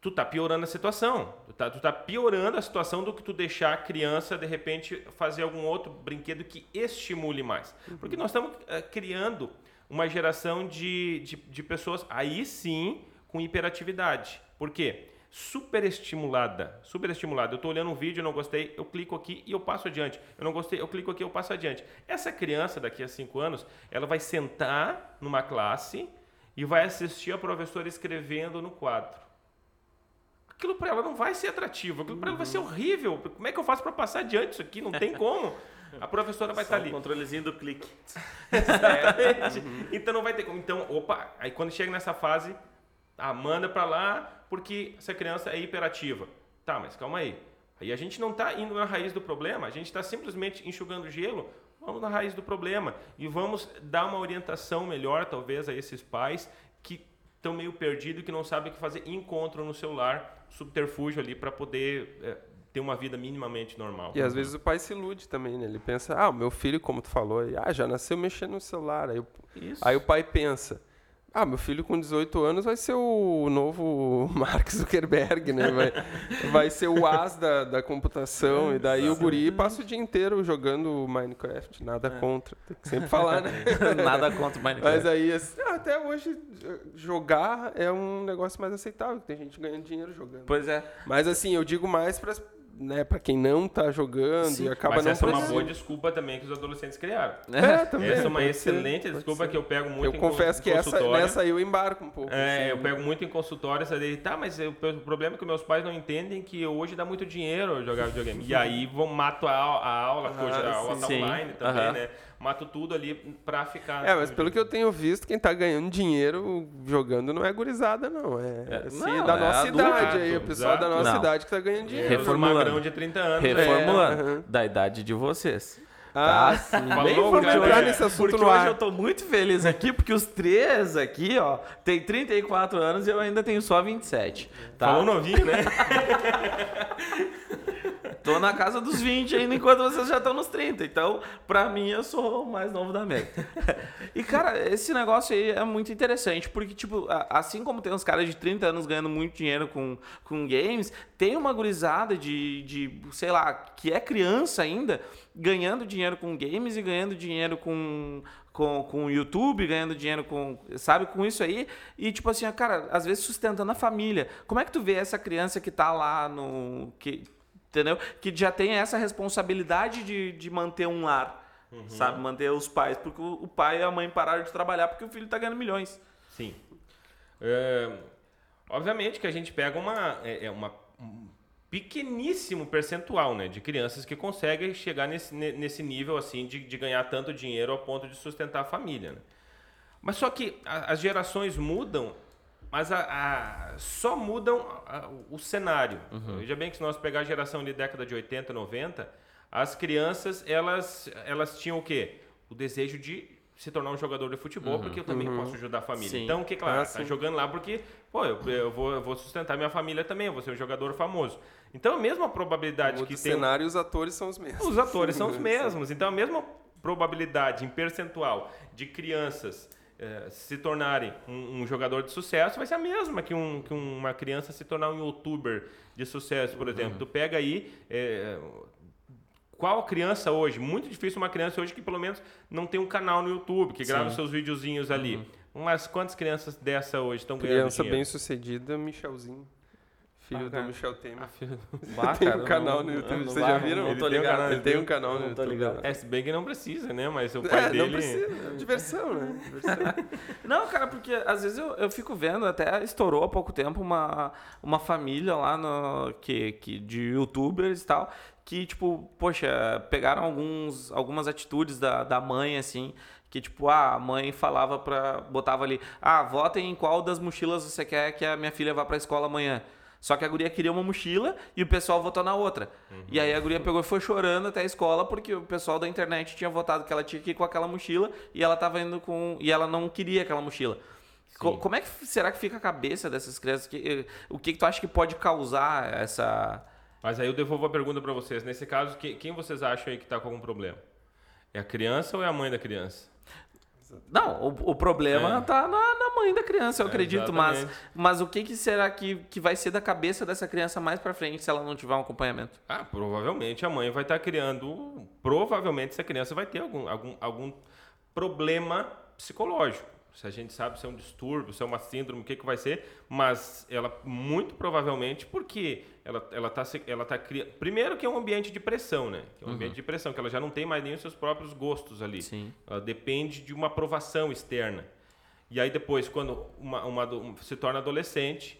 tu tá piorando a situação. Tu tá, tu tá piorando a situação do que tu deixar a criança, de repente, fazer algum outro brinquedo que estimule mais. Porque nós estamos uh, criando uma geração de, de, de pessoas, aí sim, com hiperatividade. Por quê? superestimulada. Superestimulada. Eu estou olhando um vídeo, não gostei, eu clico aqui e eu passo adiante. Eu não gostei, eu clico aqui, eu passo adiante. Essa criança, daqui a cinco anos, ela vai sentar numa classe e vai assistir a professora escrevendo no quadro. Aquilo para ela não vai ser atrativo, aquilo para ela vai ser horrível. Como é que eu faço para passar adiante isso aqui? Não tem como. A professora vai estar tá ali. O controlezinho do clique. [LAUGHS] Exatamente. Então não vai ter como. Então, opa, aí quando chega nessa fase, ah, manda para lá porque essa criança é hiperativa. Tá, mas calma aí. Aí a gente não está indo na raiz do problema, a gente está simplesmente enxugando gelo. Vamos na raiz do problema e vamos dar uma orientação melhor, talvez, a esses pais que estão meio perdidos, que não sabem o que fazer, encontram no celular subterfúgio ali para poder é, ter uma vida minimamente normal. E às vezes o pai se ilude também, né? Ele pensa, ah, o meu filho, como tu falou, ah, já nasceu mexendo no celular. Aí, aí o pai pensa, ah, meu filho com 18 anos vai ser o novo [LAUGHS] Mark Zuckerberg, né? Vai, vai ser o as da, da computação. e daí o guri passa o dia inteiro jogando Minecraft. Nada é. contra. Tem que sempre falar, né? [LAUGHS] Nada contra Minecraft. Mas aí, assim, até hoje, jogar é um negócio mais aceitável. Tem gente ganhando dinheiro jogando. Pois é. Mas assim, eu digo mais para né, para quem não tá jogando Sim, e acaba mas não essa é uma boa desculpa também que os adolescentes criaram. É, também. Essa é uma excelente ser, desculpa que eu pego muito eu em confesso que essa, nessa eu embarco um pouco. É, assim, eu pego muito em consultório essa daí, tá, mas eu, o problema é que meus pais não entendem que hoje dá muito dinheiro jogar videogame. e aí vão mato a, a aula, ah, a aula tá online também, né? Mato tudo ali pra ficar. É, mas pelo que eu tenho visto, quem tá ganhando dinheiro jogando não é gurizada, não. É, é assim, não, da é nossa adulto, idade aí, o pessoal exato. da nossa não. idade que tá ganhando dinheiro. Reformulando. de 30 anos. Reformulando. É, uhum. Da idade de vocês. Ah, tá? sim. Falou, vamos entrar nesse assunto porque hoje eu tô muito feliz aqui, porque os três aqui, ó, tem 34 anos e eu ainda tenho só 27. Tá? Falou novinho, né? [LAUGHS] tô na casa dos 20 ainda, enquanto vocês já estão nos 30. Então, pra mim, eu sou o mais novo da mesa. [LAUGHS] E, cara, esse negócio aí é muito interessante, porque, tipo, assim como tem uns caras de 30 anos ganhando muito dinheiro com, com games, tem uma gurizada de, de, sei lá, que é criança ainda, ganhando dinheiro com games e ganhando dinheiro com, com, com o YouTube, ganhando dinheiro com, sabe, com isso aí. E tipo assim, cara, às vezes sustentando a família. Como é que tu vê essa criança que tá lá no. que entendeu? Que já tem essa responsabilidade de, de manter um lar, uhum. sabe? Manter os pais, porque o, o, pai e a mãe pararam de trabalhar porque o filho está ganhando milhões. Sim. É, obviamente que a gente pega uma, é, é, uma um pequeníssimo percentual né, de crianças que conseguem chegar nesse, nesse nível assim de, de ganhar tanto dinheiro ao ponto de sustentar a família. Né? Mas só que a, as gerações mudam mas a, a, só mudam a, o cenário. Uhum. Veja bem que se nós pegar a geração de década de 80, 90, as crianças, elas, elas tinham o quê? O desejo de se tornar um jogador de futebol, uhum. porque eu também uhum. posso ajudar a família. Sim. Então, que claro, ah, tá jogando lá porque, pô, eu, eu, vou, eu vou sustentar minha família também, eu vou ser um jogador famoso. Então, a mesma probabilidade que tem... O cenário e os atores são os mesmos. Os atores são os [LAUGHS] mesmos. Então, a mesma probabilidade em percentual de crianças é, se tornarem um, um, jogador de sucesso vai ser a mesma que, um, que uma criança se tornar um youtuber de sucesso, por exemplo. Uhum. Tu pega aí. É, qual criança hoje? Muito difícil uma criança hoje que pelo menos não tem um canal no YouTube, que Sim. grava seus videozinhos ali. Uhum. Mas quantas crianças dessa hoje estão ganhando Criança bem sucedida, Michelzinho. Filho Ah, do. Michel Temer. [LAUGHS] Bah, Tem um cara, canal no YouTube, vocês já viram? Não tô Ele tem um ligado. Ele tem um canal no tô YouTube. ligado. É, se bem que não precisa, né? Mas o [LAUGHS] pai É, dele. não precisa. Diversão, né? [LAUGHS] Diversão. Não, cara, porque às vezes eu, eu fico vendo, até estourou há pouco tempo uma, uma família lá no, que, que, de youtubers e tal, que, tipo, poxa, pegaram alguns, algumas atitudes da, da mãe, assim, que, tipo, ah, a mãe falava pra. botava ali, ah, votem em qual das mochilas você quer que a minha filha vá pra escola amanhã. Só que a guria queria uma mochila e o pessoal votou na outra. E aí a guria pegou e foi chorando até a escola porque o pessoal da internet tinha votado que ela tinha que ir com aquela mochila e ela tava indo com. e ela não queria aquela mochila. Co- como é que será que fica a cabeça dessas crianças? Que- o que, que tu acha que pode causar essa. Mas aí eu devolvo a pergunta pra vocês. Nesse caso, que- quem vocês acham aí que tá com algum problema? É a criança ou é a mãe da criança? Não, o, o problema É. tá na, na mãe da criança, eu É, acredito, mas, exatamente. mas o que, que será que, que vai ser da cabeça dessa criança mais pra frente se ela não tiver um acompanhamento? Ah, provavelmente a mãe vai estar criando. Provavelmente essa criança vai ter algum, algum, algum problema psicológico. Se a gente sabe se é um distúrbio, se é uma síndrome, o que, que vai ser, mas ela muito provavelmente porque ela ela tá ela tá cria... primeiro que é um ambiente de pressão, né? Que é um ambiente de pressão que ela já não tem mais nem os seus próprios gostos ali. Sim. Ela depende de uma aprovação externa. E aí depois, quando uma, uma se torna adolescente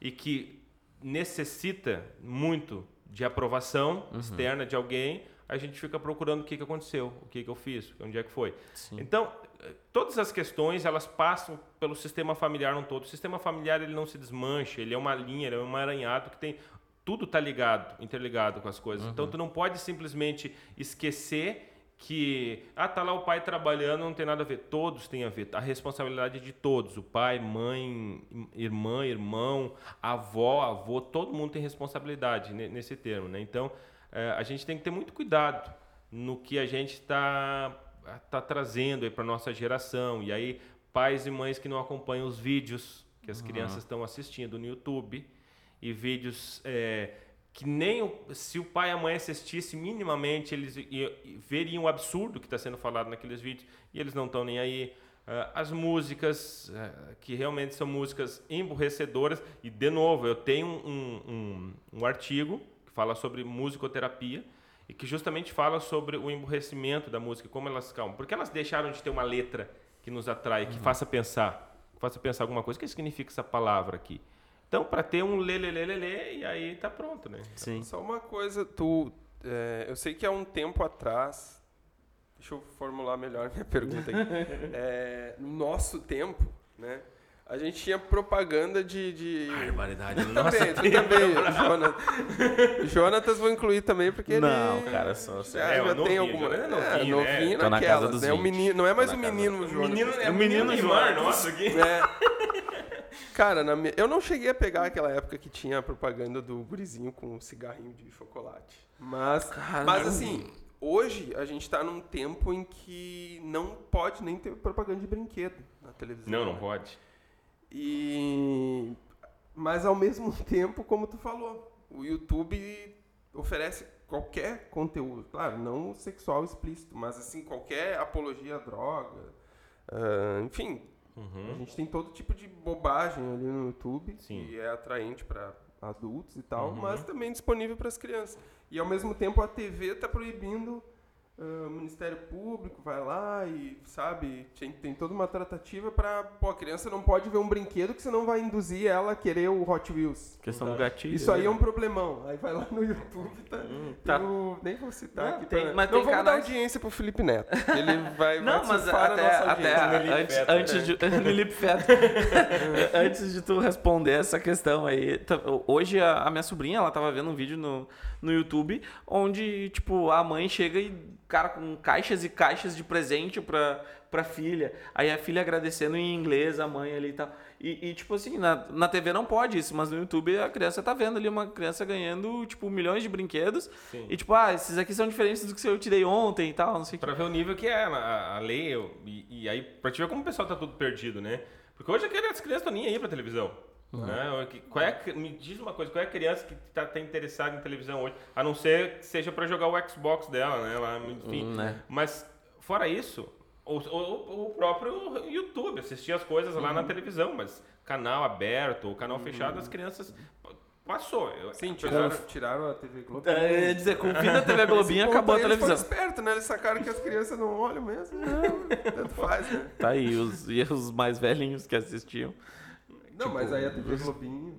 e que necessita muito de aprovação externa de alguém, a gente fica procurando o que, que aconteceu, o que, que eu fiz, onde é que foi. Sim. Então, eh, todas as questões, elas passam pelo sistema familiar no todo. O sistema familiar, ele não se desmancha, ele é uma linha, ele é um emaranhado que tem... Tudo está ligado, interligado com as coisas. Então, tu não pode simplesmente esquecer que ah tá lá o pai trabalhando não tem nada a ver todos têm a ver a responsabilidade é de todos o pai mãe irmã irmão avó avô todo mundo tem responsabilidade ne- nesse termo né então eh, a gente tem que ter muito cuidado no que a gente está tá trazendo aí para nossa geração e aí pais e mães que não acompanham os vídeos que as crianças estão assistindo no YouTube e vídeos eh, que nem o- se o pai e a mãe assistissem minimamente, eles i- i- veriam o absurdo que está sendo falado naqueles vídeos e eles não estão nem aí. Ah, as músicas, ah, que realmente são músicas emburrecedoras, e de novo, eu tenho um, um, um artigo fala sobre musicoterapia e que justamente fala sobre o emburrecimento da música, como elas calmam. Porque elas deixaram de ter uma letra que nos atrai, que faça pensar, que faça pensar alguma coisa. O que significa essa palavra aqui? Então, para ter um lê, lê, lê, lê, lê, e aí tá pronto, né? Sim. Só uma coisa, tu. é, eu sei que há um tempo atrás. Deixa eu formular melhor minha [LAUGHS] pergunta aqui. [LAUGHS] É, no nosso tempo, né? A gente tinha propaganda de. de... Barbaridade. Tu também, tu também, Jonatas. Jonatas vou incluir também, porque ele. Não, cara, só- só- já, É, já o tem novinho, alguma. Jonas é É, novinho, né? novinho na naquelas, dos né? O 20. menino, não é mais Tô o na casa menino O Jonas. menino, é O o menino menino Jonas. Nossa, aqui. É. Cara, na minha- eu não cheguei a pegar aquela época que tinha a propaganda do gurizinho com um cigarrinho de chocolate. Mas, Cara, mas não. assim, hoje a gente tá num tempo em que não pode nem ter propaganda de brinquedo na televisão. Não, não né? pode. E mas ao mesmo [LAUGHS] tempo, como tu falou, o YouTube oferece qualquer conteúdo, claro, não sexual explícito, mas assim qualquer apologia à droga, ah, enfim, a gente tem todo tipo de bobagem ali no YouTube Sim. que é atraente para adultos e tal, Uhum. mas também disponível para as crianças. E ao mesmo tempo a TV está proibindo ah, o Ministério Público vai lá e, sabe, tem, tem toda uma tratativa para, pô, a criança não pode ver um brinquedo que senão vai induzir ela a querer o Hot Wheels. Questão do gatilho. Isso aí é um problemão. Aí vai lá no YouTube, tá? tá. tem o- nem vou citar Não, aqui. tem- pra- mas não tem vamos dar canais- audiência pro Felipe Neto. Ele [LAUGHS] vai, Não, vai mas até, nossa até antes, Feta, antes de Nilip [LAUGHS] Feta. [LAUGHS] antes de tu responder essa questão aí, tá- hoje a, a minha sobrinha, ela tava vendo um vídeo no, no YouTube onde, tipo, a mãe chega e, cara, com caixas e caixas de presente pra, pra filha. Aí a filha agradecendo em inglês, a mãe ali e tal. E, e, tipo assim, na, na TV não pode isso, mas no YouTube a criança tá vendo ali uma criança ganhando, tipo, milhões de brinquedos. Sim. E tipo, ah, esses aqui são diferentes do que eu te dei ontem e tal, não sei o que. Pra ver o nível que é a, a lei, e, e aí, pra te ver como o pessoal tá tudo perdido, né? Porque hoje as crianças estão nem aí pra televisão. Né? Que- Qual é, a- me diz uma coisa, qual é a criança que tá, tá interessada em televisão hoje? A não ser que seja pra jogar o Xbox dela, né? Lá, enfim. Hum, né? Mas, fora isso, o, o- o próprio YouTube, assistir as coisas lá na televisão, mas canal aberto ou canal fechado, as crianças. passou. Eu, Sim, apesar- tiraram, tiraram a TV Globo. É, eu ia dizer, com o fim da TV Globinho Esse acabou a eles televisão. foram espertos, né? Eles sacaram que as crianças não olham mesmo. Não, tanto faz, né? Tá aí, os, e os mais velhinhos que assistiam. Não, mas aí a TV Globinho,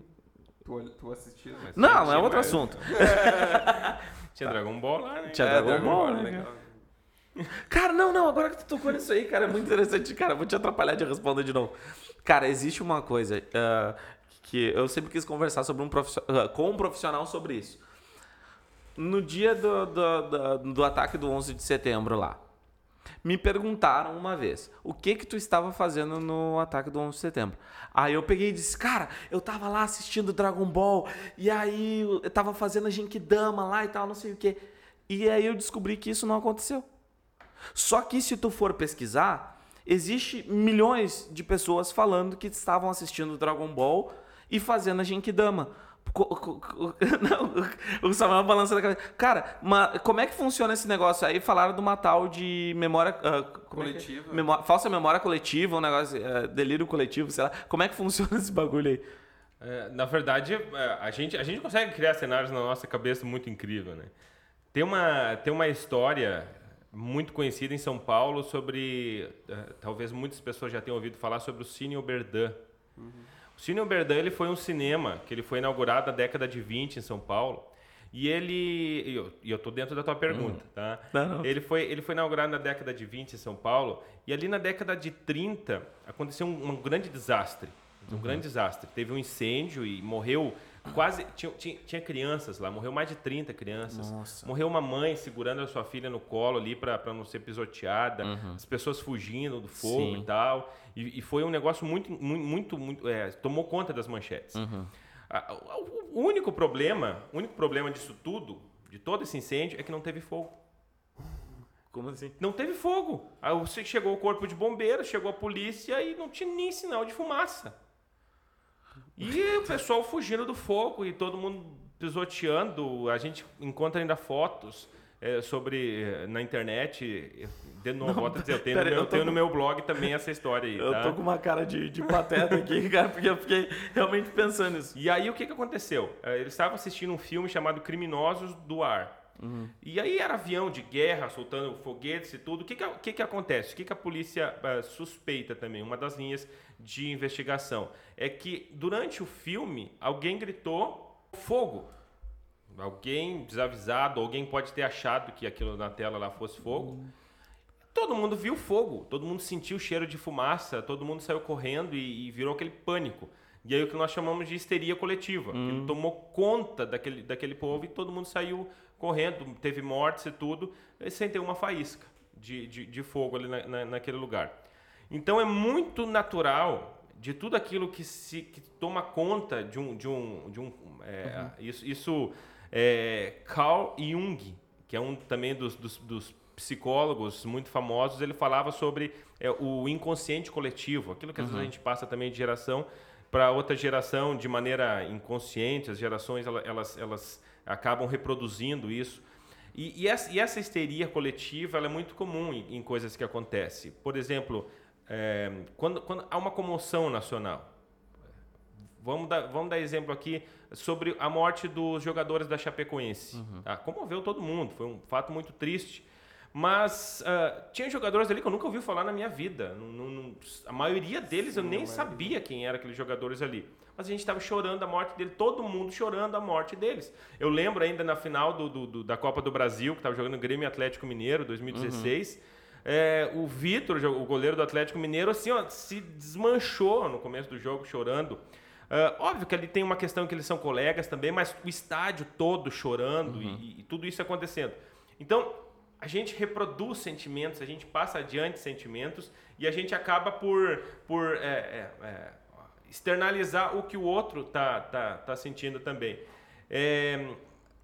tu, tu assistia. Mas Não, tinha é outro mais- assunto. [LAUGHS] Tinha Dragon Ball lá, né? Tinha É, Dragon Ball, né, legal. Cara, não, não, agora que tu tocou nisso aí, cara, é muito interessante. Cara, vou te atrapalhar de responder de novo. Cara, existe uma coisa ah, que eu sempre quis conversar sobre um ah, com um profissional sobre isso. No dia do, do, do, do ataque do 11 de setembro lá, me perguntaram uma vez, o que que tu estava fazendo no ataque do 11 de setembro? Aí eu peguei e disse, cara, eu tava lá assistindo Dragon Ball, e aí eu tava fazendo a Genkidama lá e tal, não sei o quê. E aí eu descobri que isso não aconteceu. Só que se tu for pesquisar, existe milhões de pessoas falando que estavam assistindo Dragon Ball e fazendo a Genkidama. [LAUGHS] Não, o Samuel balança a cabeça. Cara, ma- como é que funciona esse negócio? Aí falaram de uma tal de memória... ah, como é é? Coletiva. Memó- falsa memória coletiva, um negócio... ah, delírio coletivo, sei lá. Como é que funciona [LAUGHS] esse bagulho aí? É, na verdade, é, a gente, a gente consegue criar cenários na nossa cabeça muito incrível, né? Tem uma, tem uma história muito conhecida em São Paulo sobre... é, talvez muitas pessoas já tenham ouvido falar sobre o Cine Oberdan. O Cine Oberdan ele foi um cinema que ele foi inaugurado na década de 20 em São Paulo. E ele... E eu, e eu tô dentro da tua pergunta, tá? Não, não. Ele foi, ele foi inaugurado na década de 20 em São Paulo. E ali na década de 30 aconteceu um, um grande desastre. Um grande desastre. Teve um incêndio e morreu quase. Tinha, tinha, tinha crianças lá, morreu mais de 30 crianças. Nossa. Morreu uma mãe segurando a sua filha no colo ali para não ser pisoteada. As pessoas fugindo do fogo Sim. e tal. E, e foi um negócio muito, muito, muito. é, tomou conta das manchetes. A- o, o único problema, o único problema disso tudo, de todo esse incêndio, é que não teve fogo. Como assim? Não teve fogo. Aí chegou o corpo de bombeiros, chegou a polícia e não tinha nem sinal de fumaça. E o pessoal fugindo do fogo e todo mundo pisoteando. A gente encontra ainda fotos eh, sobre eh, na internet. De novo, volto a dizer, eu tenho, pera no meu, eu tenho com- no meu blog também essa história aí. [LAUGHS] Eu tá? tô com uma cara de, de pateta aqui, [LAUGHS] cara, porque eu fiquei realmente pensando nisso. E aí o que, que aconteceu? Eh, Eles estavam assistindo um filme chamado Criminosos do Ar. E aí era avião de guerra, soltando foguetes e tudo. O que, que, que, que acontece? O que, que a polícia eh, suspeita também? Uma das linhas de investigação é que durante o filme alguém gritou fogo. Alguém desavisado, alguém pode ter achado que aquilo na tela lá fosse fogo. Todo mundo viu fogo, todo mundo sentiu o cheiro de fumaça, todo mundo saiu correndo e, e virou aquele pânico. E aí o que nós chamamos de histeria coletiva. Ele tomou conta daquele, daquele povo e todo mundo saiu correndo, teve mortes e tudo, e sem ter uma faísca de, de, de fogo ali na, na- naquele lugar. Então é muito natural de tudo aquilo que se que toma conta de um de um, de um é, isso, isso é, Carl Jung que é um também dos, dos, dos psicólogos muito famosos ele falava sobre é, o inconsciente coletivo aquilo que às vezes a gente passa também de geração para outra geração de maneira inconsciente as gerações ela- elas elas acabam reproduzindo isso e, e essa, e essa histeria coletiva é muito comum em, em coisas que acontecem. Por exemplo, é, quando, quando há uma comoção nacional. Vamos dar, vamos dar exemplo aqui sobre a morte dos jogadores da Chapecoense. Tá? Comoveu todo mundo, foi um fato muito triste. Mas ah, tinha jogadores ali que eu nunca ouvi falar na minha vida. Não- não- a maioria deles eu nem sabia quem eram aqueles jogadores ali. Mas a gente estava chorando a morte dele, todo mundo chorando a morte deles. Eu lembro ainda na final do, do- do- da Copa do Brasil, que estava jogando Grêmio e Atlético Mineiro, 2016. é, o Vitor, o goleiro do Atlético Mineiro, assim, ó, se desmanchou no começo do jogo, chorando. Ah, óbvio que ali tem uma questão que eles são colegas também, mas o estádio todo chorando e, e tudo isso acontecendo. Então, a gente reproduz sentimentos, a gente passa adiante sentimentos e a gente acaba por, por é, é, é, externalizar o que o outro tá, tá, tá sentindo também. É,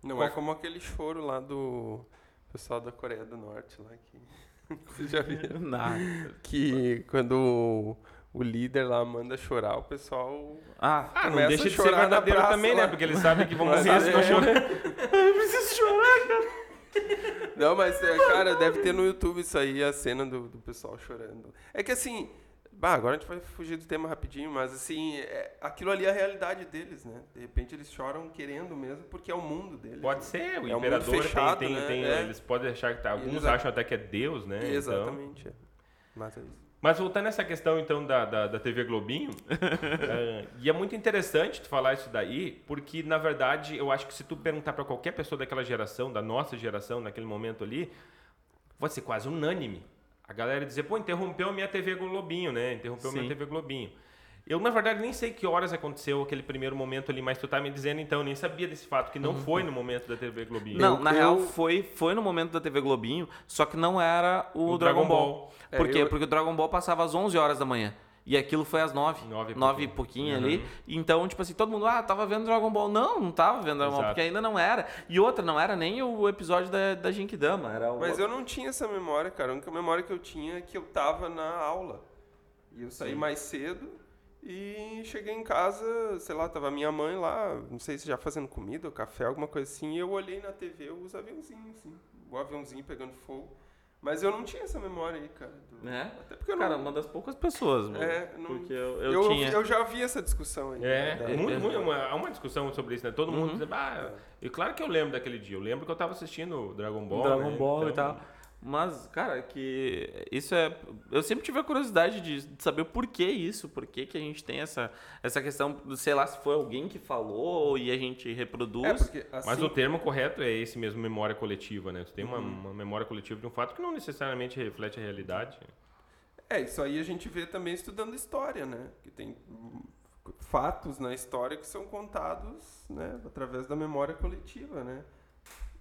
Não é como aquele choro lá do pessoal da Coreia do Norte lá que. [LAUGHS] Vocês já viram? [LAUGHS] Nada. Que quando o, o líder lá manda chorar, o pessoal. Ah, ah, não deixa de ser chorar na verdadeiro praça também, lá. né? Porque eles sabem que vão morrer se não chorar. [LAUGHS] eu preciso chorar, cara. [LAUGHS] Não, mas, é, cara, deve ter no YouTube isso aí, a cena do, do pessoal chorando. É que assim, Bah, agora a gente vai fugir do tema rapidinho, mas assim, é, aquilo ali é a realidade deles, né? De repente eles choram querendo mesmo, porque é o mundo deles. Pode né? ser, o É um imperador tem- fechado, tem, né? tem- É. eles podem achar que tá, alguns Eles- acham até que é Deus, né? Então- Exatamente. é. Mas é isso. Mas voltando nessa questão então da, da, da TV Globinho, [LAUGHS] é, e é muito interessante tu falar isso daí, porque na verdade eu acho que se tu perguntar para qualquer pessoa daquela geração, da nossa geração, naquele momento ali, vai ser quase unânime. A galera dizer, pô, interrompeu minha TV Globinho, né? Interrompeu a minha Sim. TV Globinho. Eu, na verdade, nem sei que horas aconteceu aquele primeiro momento ali, mas tu tá me dizendo então, eu nem sabia desse fato, que não foi no momento da TV Globinho. Não, Eu- na eu- real foi, foi no momento da TV Globinho, só que não era o, O Dragon, Dragon Ball. Ball. Por É, quê? eu- Porque o Dragon Ball passava às 11 horas da manhã. E aquilo foi às 9. Nove e 9 e pouquinho. pouquinho Uhum. ali. Então, tipo assim, todo mundo, ah, tava vendo Dragon Ball. Não, não tava vendo Dragon Ball, Exato. porque ainda não era. E outra, não era nem o episódio da, da Genkidama. Era o Mas eu não tinha essa memória, cara. A única memória que eu tinha é que eu tava na aula. E eu saí mais cedo e cheguei em casa, sei lá, tava minha mãe lá, não sei se já fazendo comida ou café, alguma coisa assim, e eu olhei na TV os aviãozinhos, assim, o aviãozinho pegando fogo. Mas eu não tinha essa memória aí, cara. do- Né? Até porque eu Cara, não... uma das poucas pessoas, mano. É, não- Porque eu, eu, eu, tinha. eu já vi essa discussão aí. É, né? muito, é. muito- uma, há uma discussão sobre isso, né? Todo mundo Uhum. diz, ah, e claro que eu lembro daquele dia. Eu lembro que eu tava assistindo Dragon Ball. Dragon né? Ball e Então, tal. Mas, cara, que isso é. Eu sempre tive a curiosidade de saber o porquê isso, por que, que a gente tem essa, essa questão, sei lá, se foi alguém que falou e a gente reproduz. É, porque assim, Mas o termo correto é esse mesmo, memória coletiva, né? Tu tem Uhum. uma, uma memória coletiva de um fato que não necessariamente reflete a realidade. É, isso aí a gente vê também estudando história, né? Que tem fatos na história que são contados, né, através da memória coletiva, né?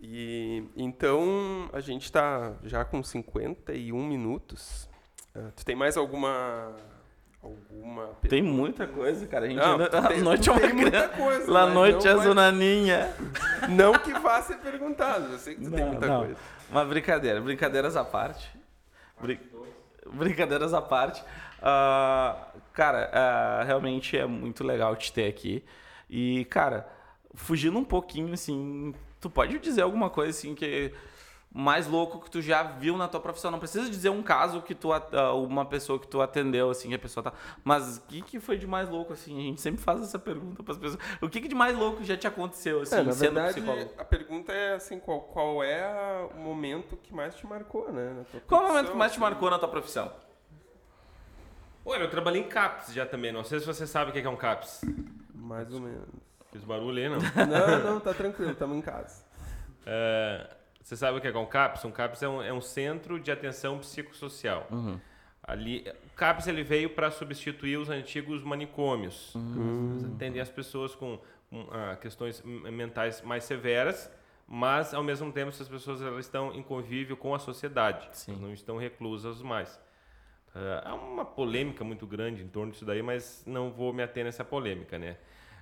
E então a gente está já com 51 minutos. Ah, tu tem mais alguma alguma Tem muita coisa, cara. A gente Não, ainda, tu tem- noite tu é uma tem muita coisa, La mas noite não é vai- zonaninha. Não que vá ser perguntado, eu sei que tu tem Não, muita não. coisa. Uma brincadeira, brincadeiras à parte. Brin- Brincadeiras à parte. Ah, cara, ah, realmente é muito legal te ter aqui. E, cara, fugindo um pouquinho, assim, tu pode dizer alguma coisa assim que mais louco que tu já viu na tua profissão? Não precisa dizer um caso que tu, ah, uma pessoa que tu atendeu, assim, que a pessoa tá. Mas o que, que foi de mais louco, assim? A gente sempre faz essa pergunta para as pessoas. O que, que de mais louco já te aconteceu, assim, É, na sendo verdade, psicólogo? a pergunta é assim, qual, qual é o momento que mais te marcou, né? na tua Qual é o momento que mais te assim? marcou na tua profissão? Olha, eu trabalhei em CAPS já também. Não sei se você sabe o que é um CAPS. Mais ou menos. Fiz barulho aí, não? [LAUGHS] Não, não, tá tranquilo, estamos em casa. É, você sabe o que é um CAPS? Um CAPS é um, é um centro de atenção psicossocial. Ali, o CAPS ele veio para substituir os antigos manicômios. Eles atendem as pessoas com, com, ah, questões mentais mais severas, mas ao mesmo tempo essas pessoas elas estão em convívio com a sociedade, não estão reclusas mais. Ah, há uma polêmica muito grande em torno disso daí, mas não vou me ater nessa polêmica, né?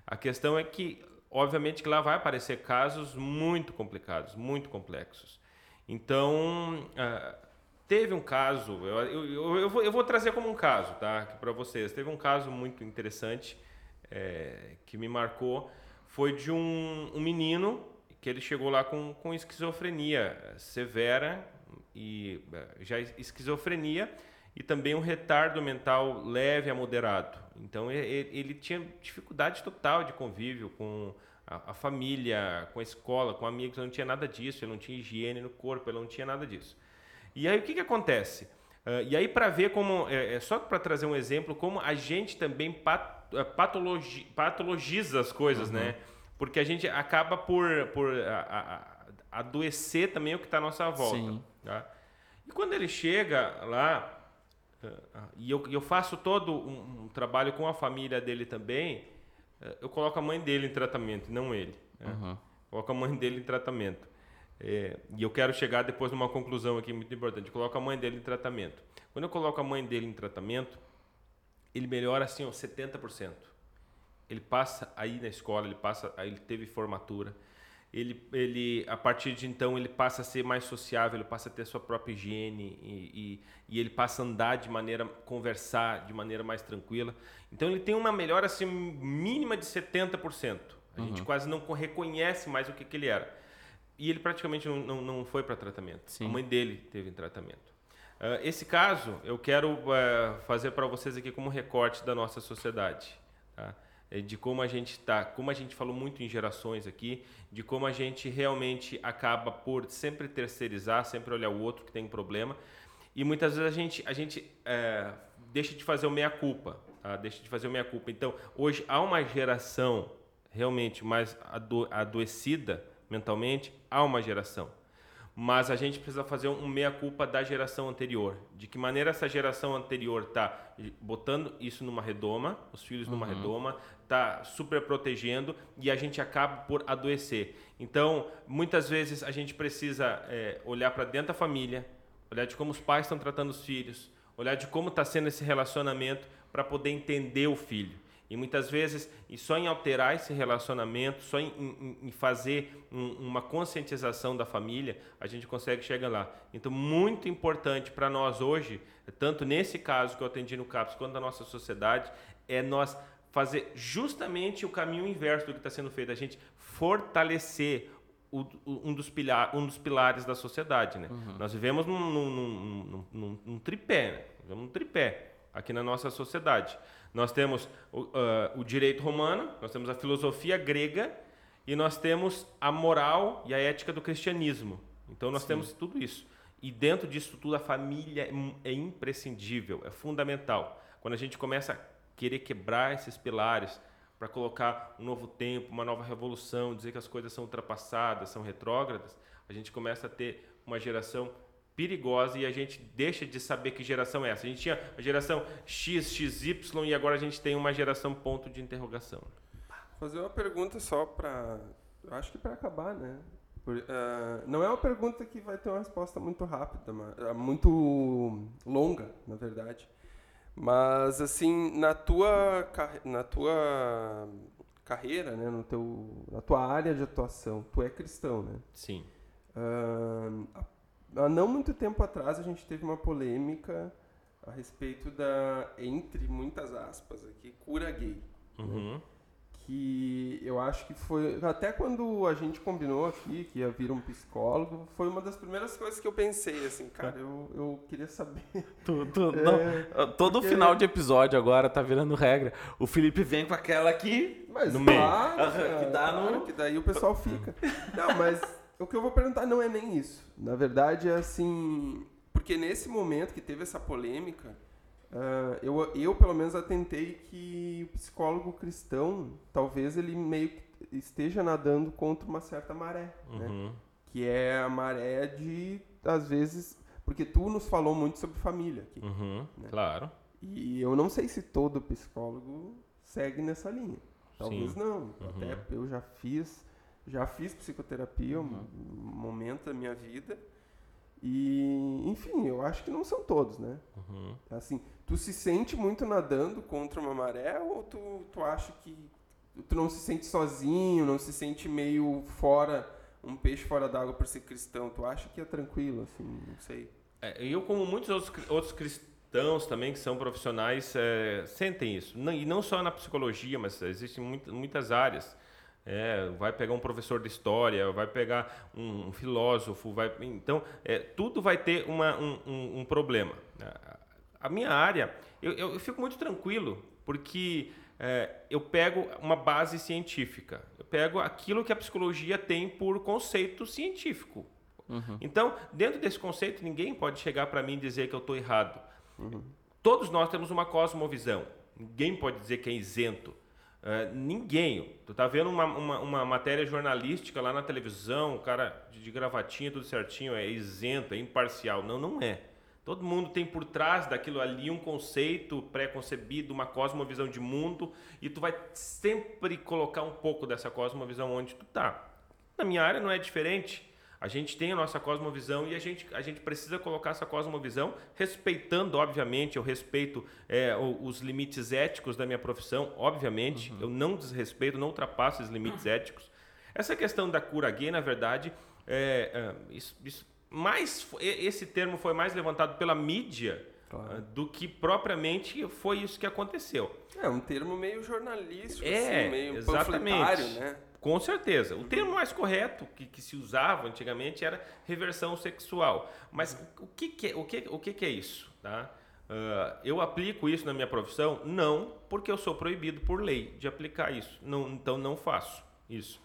A questão é que, obviamente, que lá vai aparecer casos muito complicados, muito complexos. Então, ah, teve um caso, eu, eu, eu, vou, eu vou trazer como um caso, tá? Para vocês. Teve um caso muito interessante eh, que me marcou, foi de um, um menino que ele chegou lá com, com esquizofrenia severa e eh, já esquizofrenia e também um retardo mental leve a moderado. Então ele tinha dificuldade total de convívio com a, família, com a escola, com amigos, ele não tinha nada disso, ele não tinha higiene no corpo, ele não tinha nada disso. E aí o que, que acontece? Ah, e aí para ver como, é, é só para trazer um exemplo, como a gente também eh, patologi, patologiza as coisas, né? Porque a gente acaba por, por a- a- adoecer também o que está à nossa volta. Sim. tá? E quando ele chega lá, e eu, e eu faço todo um, um trabalho com a família dele também, eh, eu coloco a mãe dele em tratamento, não ele. né? Uhum. Coloco a mãe dele em tratamento. É, e eu quero chegar depois numa conclusão aqui muito importante. Eu coloco a mãe dele em tratamento. Quando eu coloco a mãe dele em tratamento, ele melhora assim, ó, 70%. Ele passa aí na escola, ele passa, aí ele teve formatura. Ele, ele, a partir de então, ele passa a ser mais sociável, ele passa a ter sua própria higiene e, e, e ele passa a andar de maneira, conversar de maneira mais tranquila. Então, ele tem uma melhora assim, mínima de 70%. A gente quase não reconhece mais o que, que ele era. E ele praticamente não, não, não foi para tratamento. Sim. A mãe dele teve tratamento. Uh, esse caso eu quero uh, fazer para vocês aqui como recorte da nossa sociedade. Tá? É de como a gente está, como a gente falou muito em gerações aqui, de como a gente realmente acaba por sempre terceirizar, sempre olhar o outro que tem um problema. E muitas vezes a gente, a gente é, deixa de fazer o meia-culpa. Tá? Deixa de fazer o meia-culpa. Então, hoje há uma geração realmente mais ado adoecida mentalmente, há uma geração mas a gente precisa fazer um meia-culpa da geração anterior. De que maneira essa geração anterior está botando isso numa redoma, os filhos numa uhum. redoma, está super protegendo e a gente acaba por adoecer. Então, muitas vezes a gente precisa é, olhar para dentro da família, olhar de como os pais estão tratando os filhos, olhar de como está sendo esse relacionamento para poder entender o filho. E muitas vezes, e só em alterar esse relacionamento, só em, em, em fazer um, uma conscientização da família, a gente consegue chegar lá. Então, muito importante para nós hoje, tanto nesse caso que eu atendi no CAPS, quanto na nossa sociedade, é nós fazer justamente o caminho inverso do que está sendo feito, a gente fortalecer o, um, dos pilar, um dos pilares da sociedade. Né? Uhum. Nós vivemos num, num, num, num, tripé, né? vivemos num tripé aqui na nossa sociedade. Nós temos o, uh, o direito romano, nós temos a filosofia grega e nós temos a moral e a ética do cristianismo. Então nós Sim. temos tudo isso. E dentro disso tudo a família é, é imprescindível, é fundamental. Quando a gente começa a querer quebrar esses pilares para colocar um novo tempo, uma nova revolução, dizer que as coisas são ultrapassadas, são retrógradas, a gente começa a ter uma geração perigosa e a gente deixa de saber que geração é essa. A gente tinha a geração X, XY e agora a gente tem uma geração ponto de interrogação. Fazer uma pergunta só para, acho que para acabar, né? Por, uh, não é uma pergunta que vai ter uma resposta muito rápida, mas, uh, muito longa, na verdade. Mas assim, na tua na tua carreira, né, no teu na tua área de atuação, tu é cristão, né? Sim. Uh, há não muito tempo atrás a gente teve uma polêmica a respeito da, entre muitas aspas aqui, cura gay. Uhum. Né? Que eu acho que foi. Até quando a gente combinou aqui que ia vir um psicólogo, foi uma das primeiras coisas que eu pensei, assim, cara, eu, eu queria saber. Tu, tu, [LAUGHS] é, não, todo porque... final de episódio agora tá virando regra. O Felipe vem com aquela aqui mas no meio. que dá no... que daí o pessoal fica. Não, mas o que eu vou perguntar não é nem isso. Na verdade, é assim. Porque nesse momento que teve essa polêmica, uh, eu, eu pelo menos atentei que o psicólogo cristão, talvez ele meio que esteja nadando contra uma certa maré, né? uhum. né? Que é a maré de, às vezes. Porque tu nos falou muito sobre família aqui. Uhum, né? Claro. E eu não sei se todo psicólogo segue nessa linha. Talvez Sim. não. Uhum. Até eu já fiz já fiz psicoterapia uhum. um momento da minha vida. E, enfim, eu acho que não são todos, né? Uhum. Assim, tu se sente muito nadando contra uma maré ou tu, tu acha que tu não se sente sozinho, não se sente meio fora, um peixe fora d'água por ser cristão? Tu acha que é tranquilo, assim, não sei. É, eu, como muitos outros, outros cristãos também que são profissionais, é, sentem isso. Não, e não só na psicologia, mas existem muitas áreas. É, vai pegar um professor de história, vai pegar um, um filósofo, vai, então é, tudo vai ter uma, um, um, um, problema. A minha área, eu, eu, fico muito tranquilo porque é, eu pego uma base científica, eu pego aquilo que a psicologia tem por conceito científico. Uhum. Então, dentro desse conceito, ninguém pode chegar para mim e dizer que eu estou errado. Uhum. Todos nós temos uma cosmovisão. Ninguém pode dizer que é isento. Uh, ninguém. Tu tá vendo uma, uma, uma, matéria jornalística lá na televisão, o cara de, de, gravatinha, tudo certinho, é isento, é imparcial. Não, não é. Todo mundo tem por trás daquilo ali um conceito pré-concebido, uma cosmovisão de mundo, e tu vai sempre colocar um pouco dessa cosmovisão onde tu tá. Na minha área não é diferente. A gente tem a nossa cosmovisão e a gente, a gente precisa colocar essa cosmovisão respeitando, obviamente, eu respeito é, os limites éticos da minha profissão, obviamente, uhum. eu não desrespeito, não ultrapasso os limites éticos. Essa questão da cura gay, na verdade, é, é, isso, isso, mais, esse termo foi mais levantado pela mídia claro. do que propriamente foi isso que aconteceu. É um termo meio jornalístico, é, assim, meio exatamente. né? Com certeza. O termo mais correto que, que se usava antigamente era reversão sexual. Mas o que, que é, o que, o que, que é isso? Tá? Uh, eu aplico isso na minha profissão? Não, porque eu sou proibido por lei de aplicar isso. Não, então não faço isso.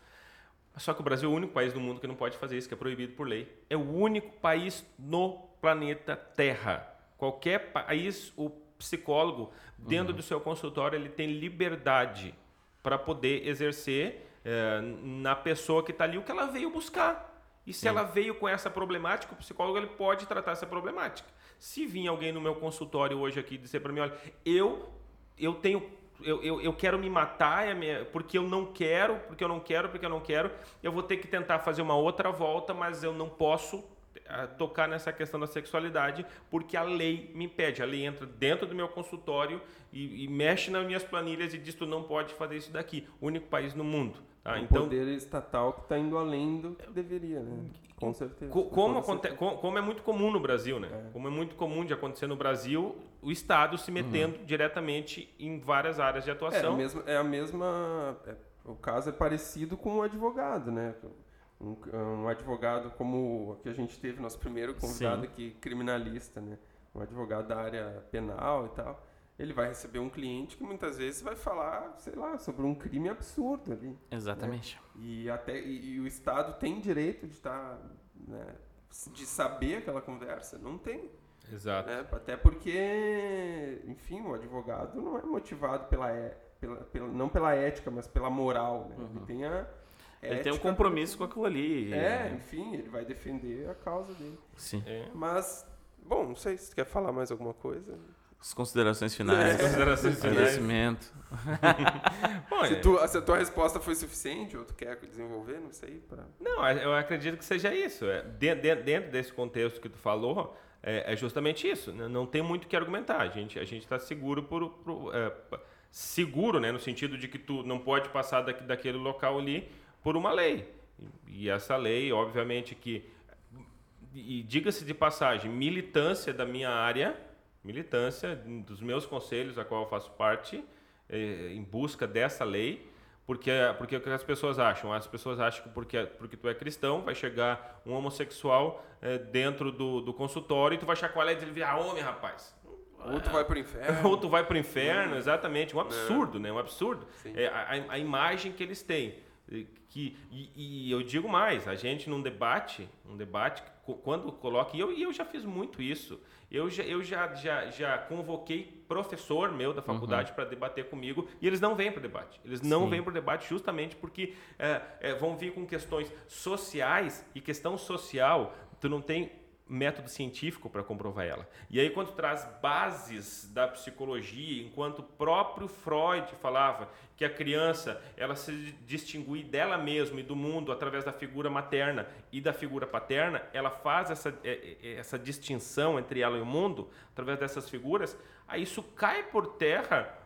Só que o Brasil é o único país do mundo que não pode fazer isso, que é proibido por lei. É o único país no planeta Terra. Qualquer país, o psicólogo, dentro uhum. do seu consultório, ele tem liberdade para poder exercer é, na pessoa que está ali o que ela veio buscar. E se Sim. ela veio com essa problemática, o psicólogo ele pode tratar essa problemática. Se vir alguém no meu consultório hoje aqui dizer para mim, olha, eu eu tenho eu, eu, eu quero me matar é porque eu não quero, porque eu não quero, porque eu não quero, eu vou ter que tentar fazer uma outra volta, mas eu não posso tocar nessa questão da sexualidade, porque a lei me impede. A lei entra dentro do meu consultório e, e mexe nas minhas planilhas e diz: tu não pode fazer isso daqui. O único país no mundo. Tá? O então, poder estatal que está indo além do que deveria, né? Com certeza. Co como, aconte como, como, é muito comum no Brasil, né? É. Como é muito comum de acontecer no Brasil, o Estado se metendo uhum. diretamente em várias áreas de atuação. É a mesma. É a mesma é, o caso é parecido com o advogado, né? um, um, advogado como o que a gente teve, nosso primeiro convidado Sim. aqui, criminalista, né? Um advogado da área penal e tal. Ele vai receber um cliente que muitas vezes vai falar, sei lá, sobre um crime absurdo ali. Né? Exatamente. Né? E até e, e, o Estado tem direito de estar, tá, né, de saber aquela conversa. Não tem. Exato. Né? Até porque, enfim, o advogado não é motivado pela, pela, pela não pela ética, mas pela moral. Né? Uhum. Ele tem a ele tem um compromisso com aquilo ali. É, enfim, ele vai defender a causa dele. Sim. É. Mas, bom, não sei se quer falar mais alguma coisa. As considerações finais. É. Considerações finais. Agradecimento. [LAUGHS] Bom, se, tu, se a tua resposta foi suficiente ou tu quer desenvolver, não sei. Pra... Não, eu acredito que seja isso. É, dentro, dentro desse contexto que tu falou, é, é, justamente isso. Não tem muito o que argumentar. A gente a está seguro por, por é, seguro, né, no sentido de que tu não pode passar daqui, daquele local ali por uma lei. E essa lei, obviamente, que. E diga-se de passagem, militância da minha área, militância dos meus conselhos, a qual eu faço parte, eh, em busca dessa lei, porque, porque o que as pessoas acham? As pessoas acham que porque, porque tu é cristão, vai chegar um homossexual eh, dentro do, do consultório e tu vai chacoalhar e dizer, ah, homem, rapaz. Ou tu vai pro inferno. [LAUGHS] Ou tu vai pro inferno, exatamente. Um absurdo, né? Um absurdo. É, a, a imagem que eles têm que e, e, eu digo mais a gente num debate um debate quando coloca e eu, e eu já fiz muito isso eu já eu já já, já convoquei professor meu da faculdade uhum. para debater comigo e eles não vêm para o debate eles não Sim. vêm para o debate justamente porque é, é, vão vir com questões sociais e questão social tu não tem método científico para comprovar ela. E aí quando traz bases da psicologia, enquanto o próprio Freud falava que a criança ela se distingue dela mesma e do mundo através da figura materna e da figura paterna, ela faz essa, é, é, essa distinção entre ela e o mundo através dessas figuras, aí isso cai por terra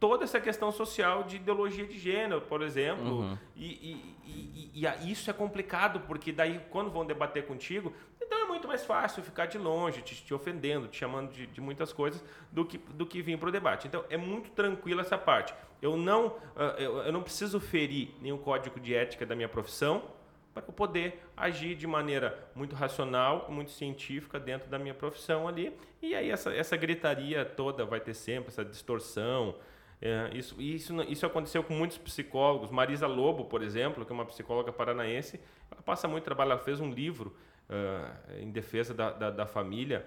toda essa questão social de ideologia de gênero, por exemplo. Uhum. E, e, e, e, isso é complicado, porque daí, quando vão debater contigo, então é muito mais fácil ficar de longe, te, te ofendendo, te chamando de, de, muitas coisas, do que, do que vir para o debate. Então é muito tranquilo essa parte. Eu não, eu, eu não preciso ferir nenhum código de ética da minha profissão para eu poder agir de maneira muito racional, muito científica dentro da minha profissão ali. E aí essa, essa gritaria toda vai ter sempre, essa distorção. É, isso, isso, isso aconteceu com muitos psicólogos. Marisa Lobo, por exemplo, que é uma psicóloga paranaense, ela passa muito trabalho, ela fez um livro uh, em defesa da, da, da, família.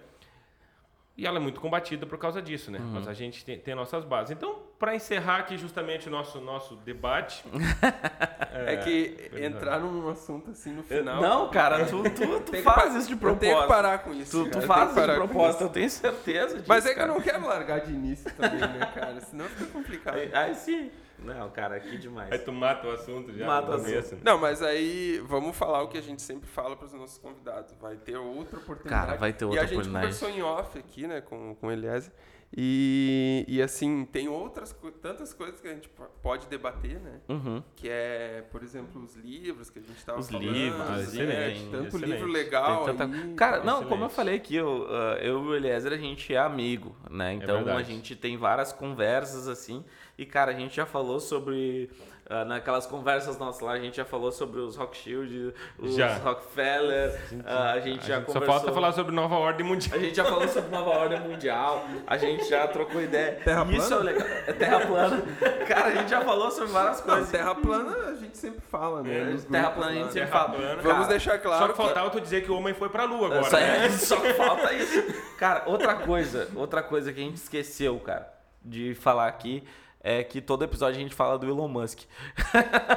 E ela é muito combatida por causa disso, né? Uhum. Mas a gente tem, tem nossas bases. Então, para encerrar aqui justamente o nosso, nosso debate. [LAUGHS] é, é, que entrar num assunto assim no final. Não, cara, tu, tu, [LAUGHS] tu faz isso de propósito. Eu tenho que parar com isso. Tu, tu faz isso de propósito, eu tenho certeza disso. Mas é que eu não quero largar de início também, né, cara? Senão fica complicado. Aí, aí sim. Não, cara, aqui demais. Aí tu mata o assunto já. Mata o assunto. Né? Não, mas aí vamos falar o que a gente sempre fala para os nossos convidados. Vai ter outra oportunidade. Cara, vai ter outra oportunidade. E a gente conversou em off aqui, né, com, com o Eliezer. E, e assim, tem outras tantas coisas que a gente pode debater, né? Uhum. Que é, por exemplo, os livros que a gente estava falando. Os livros, né? excelente. Tanto excelente. livro legal. Tanta... Aí, Cara, não, excelente. como eu falei aqui, eu, uh, eu e o Eliezer, a gente é amigo, né? É então é a gente tem várias conversas assim. E, cara, a gente já falou sobre ah, naquelas conversas nossas lá, a gente já falou sobre os Rock Shield, os Já. Rockefeller, ah, a gente já Só conversou... falta falar sobre nova ordem mundial. A gente já falou sobre nova ordem mundial, a gente já trocou ideia. [LAUGHS] Terra Isso plana? é legal. É terra plana. Cara, a gente já falou sobre várias Não, coisas. terra plana a gente sempre fala, né? É, terra plana a gente sempre Terra fala. plana. Vamos Cara, deixar claro Só que faltava tu dizer que o homem foi pra lua agora, Só, né? é, [LAUGHS] só falta isso. Cara, outra coisa, outra coisa que a gente esqueceu, cara, de falar aqui é que todo episódio a gente fala do Elon Musk. [LAUGHS]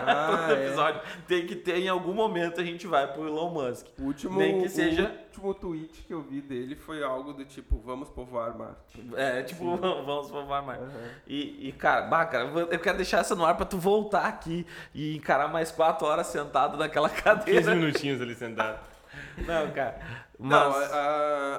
Ah, todo é. episódio tem que ter em algum momento a gente vai pro Elon Musk. O último, Nem que seja- o último tweet que eu vi dele foi algo do tipo, vamos povoar Marte. É, tipo, [LAUGHS] vamos provar mais. E, e, cara, bah, cara, eu quero deixar essa no ar pra tu voltar aqui e encarar mais quatro horas sentado naquela 15 cadeira. minutinhos ali sentado. [LAUGHS] [LAUGHS] Não, cara. Não, Mas. a-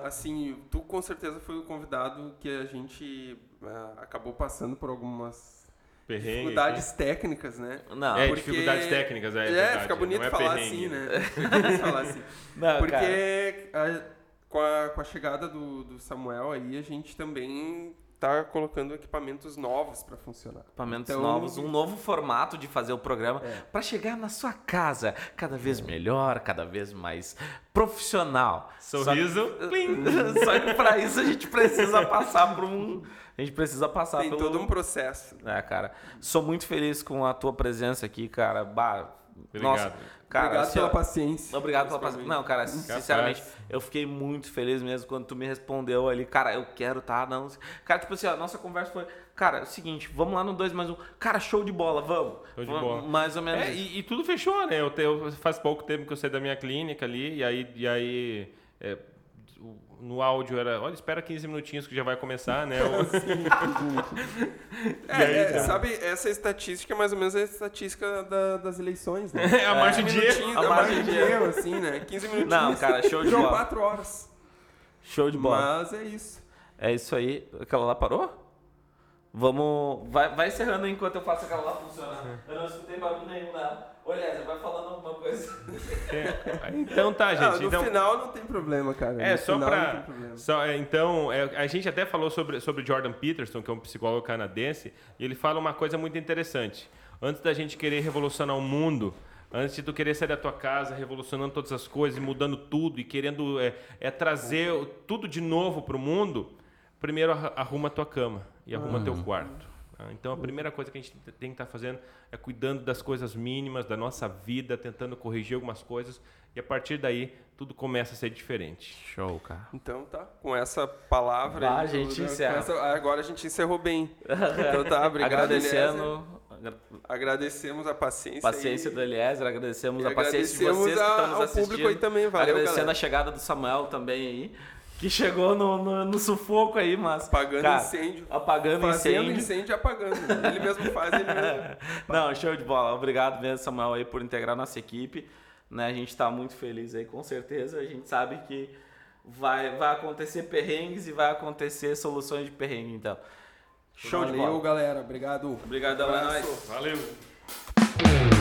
a- assim, tu com certeza foi o convidado que a gente ah, acabou passando por algumas Perrengue. dificuldades técnicas, né? Não, É, Porque- dificuldades técnicas, é, É, verdade, fica bonito não é falar perrengue. assim, né? [LAUGHS] Fica bonito falar assim. [LAUGHS] não, cara. Porque a- com, a, com a chegada do, do Samuel aí, a gente também tá colocando equipamentos novos para funcionar. Equipamentos Então, novos, um novo formato de fazer o programa É. pra chegar na sua casa cada vez melhor, cada vez mais profissional. Sorriso, Só que, [LAUGHS] [LAUGHS] só que pra isso a gente precisa passar por um, a gente precisa passar Tem pelo todo um processo. É, cara, sou muito feliz com a tua presença aqui, cara. Bah, Obrigado. Nossa, cara, Obrigado assim, pela ó, paciência. Obrigado pela paciência. Não, cara, sinceramente, Capaz. eu fiquei muito feliz mesmo quando tu me respondeu ali. Cara, eu quero, tá? Não. Cara, tipo assim, a nossa conversa foi. Cara, é o seguinte, vamos lá no 2 mais 1. Um. Cara, show de bola, vamos. Show de Vamos, bola. Mais ou menos. É, e, e tudo fechou, né? Eu, te- eu- faz pouco tempo que eu saí da minha clínica ali, e aí, e aí é, no áudio era, olha, espera 15 minutinhos que já vai começar, né? [LAUGHS] O- É, é, sabe, essa estatística é mais ou menos a estatística da- das eleições, né? É [LAUGHS] a margem de erro. A a margem de erro, assim, né? 15 minutinhos. Não, cara, show de bola. 4 horas. Show de bola. Mas é isso. É isso aí. Aquela lá parou? Vamos. Vai, vai encerrando enquanto eu faço aquela lá funcionar. Eu não escutei barulho nenhum lá. Olha, você vai falando alguma coisa. É, então tá, [LAUGHS] gente. Ah, no então, final não tem problema, cara. É, No só pra. Só, é, então, é, a gente até falou sobre, sobre Jordan Peterson, que é um psicólogo canadense, e ele fala uma coisa muito interessante. Antes da gente querer revolucionar o mundo, antes de tu querer sair da tua casa, revolucionando todas as coisas, e mudando tudo, e querendo é, é trazer tudo de novo pro mundo, primeiro arruma a tua cama e arruma teu quarto. tá? Então a primeira coisa que a gente tem que estar fazendo é cuidando das coisas mínimas da nossa vida, tentando corrigir algumas coisas, e a partir daí tudo começa a ser diferente. Show, cara. Então tá, com essa palavra Bah, aí, a gente com encerra. essa- agora a gente encerrou bem. [LAUGHS] Então tá, obrigado. Agradecendo. agra- Agradecemos a paciência. Paciência aí. do Eliezer, agradecemos E a paciência de agradecemos vocês que a- estão nos ao assistindo. público aí também, valeu, Agradecendo galera. a chegada do Samuel também aí, que chegou no, no, no sufoco aí, mas... Apagando cara, incêndio. Apagando Fazendo incêndio. incêndio e apagando. Ele mesmo faz, ele mesmo. [LAUGHS] Não, show de bola. Obrigado mesmo, Samuel, aí, por integrar nossa equipe. Né, a gente está muito feliz aí, com certeza. A gente sabe que vai, vai acontecer perrengues e vai acontecer soluções de perrengue, então. Show de Valeu, bola. galera. Obrigado. Obrigadão, é nóis. Valeu!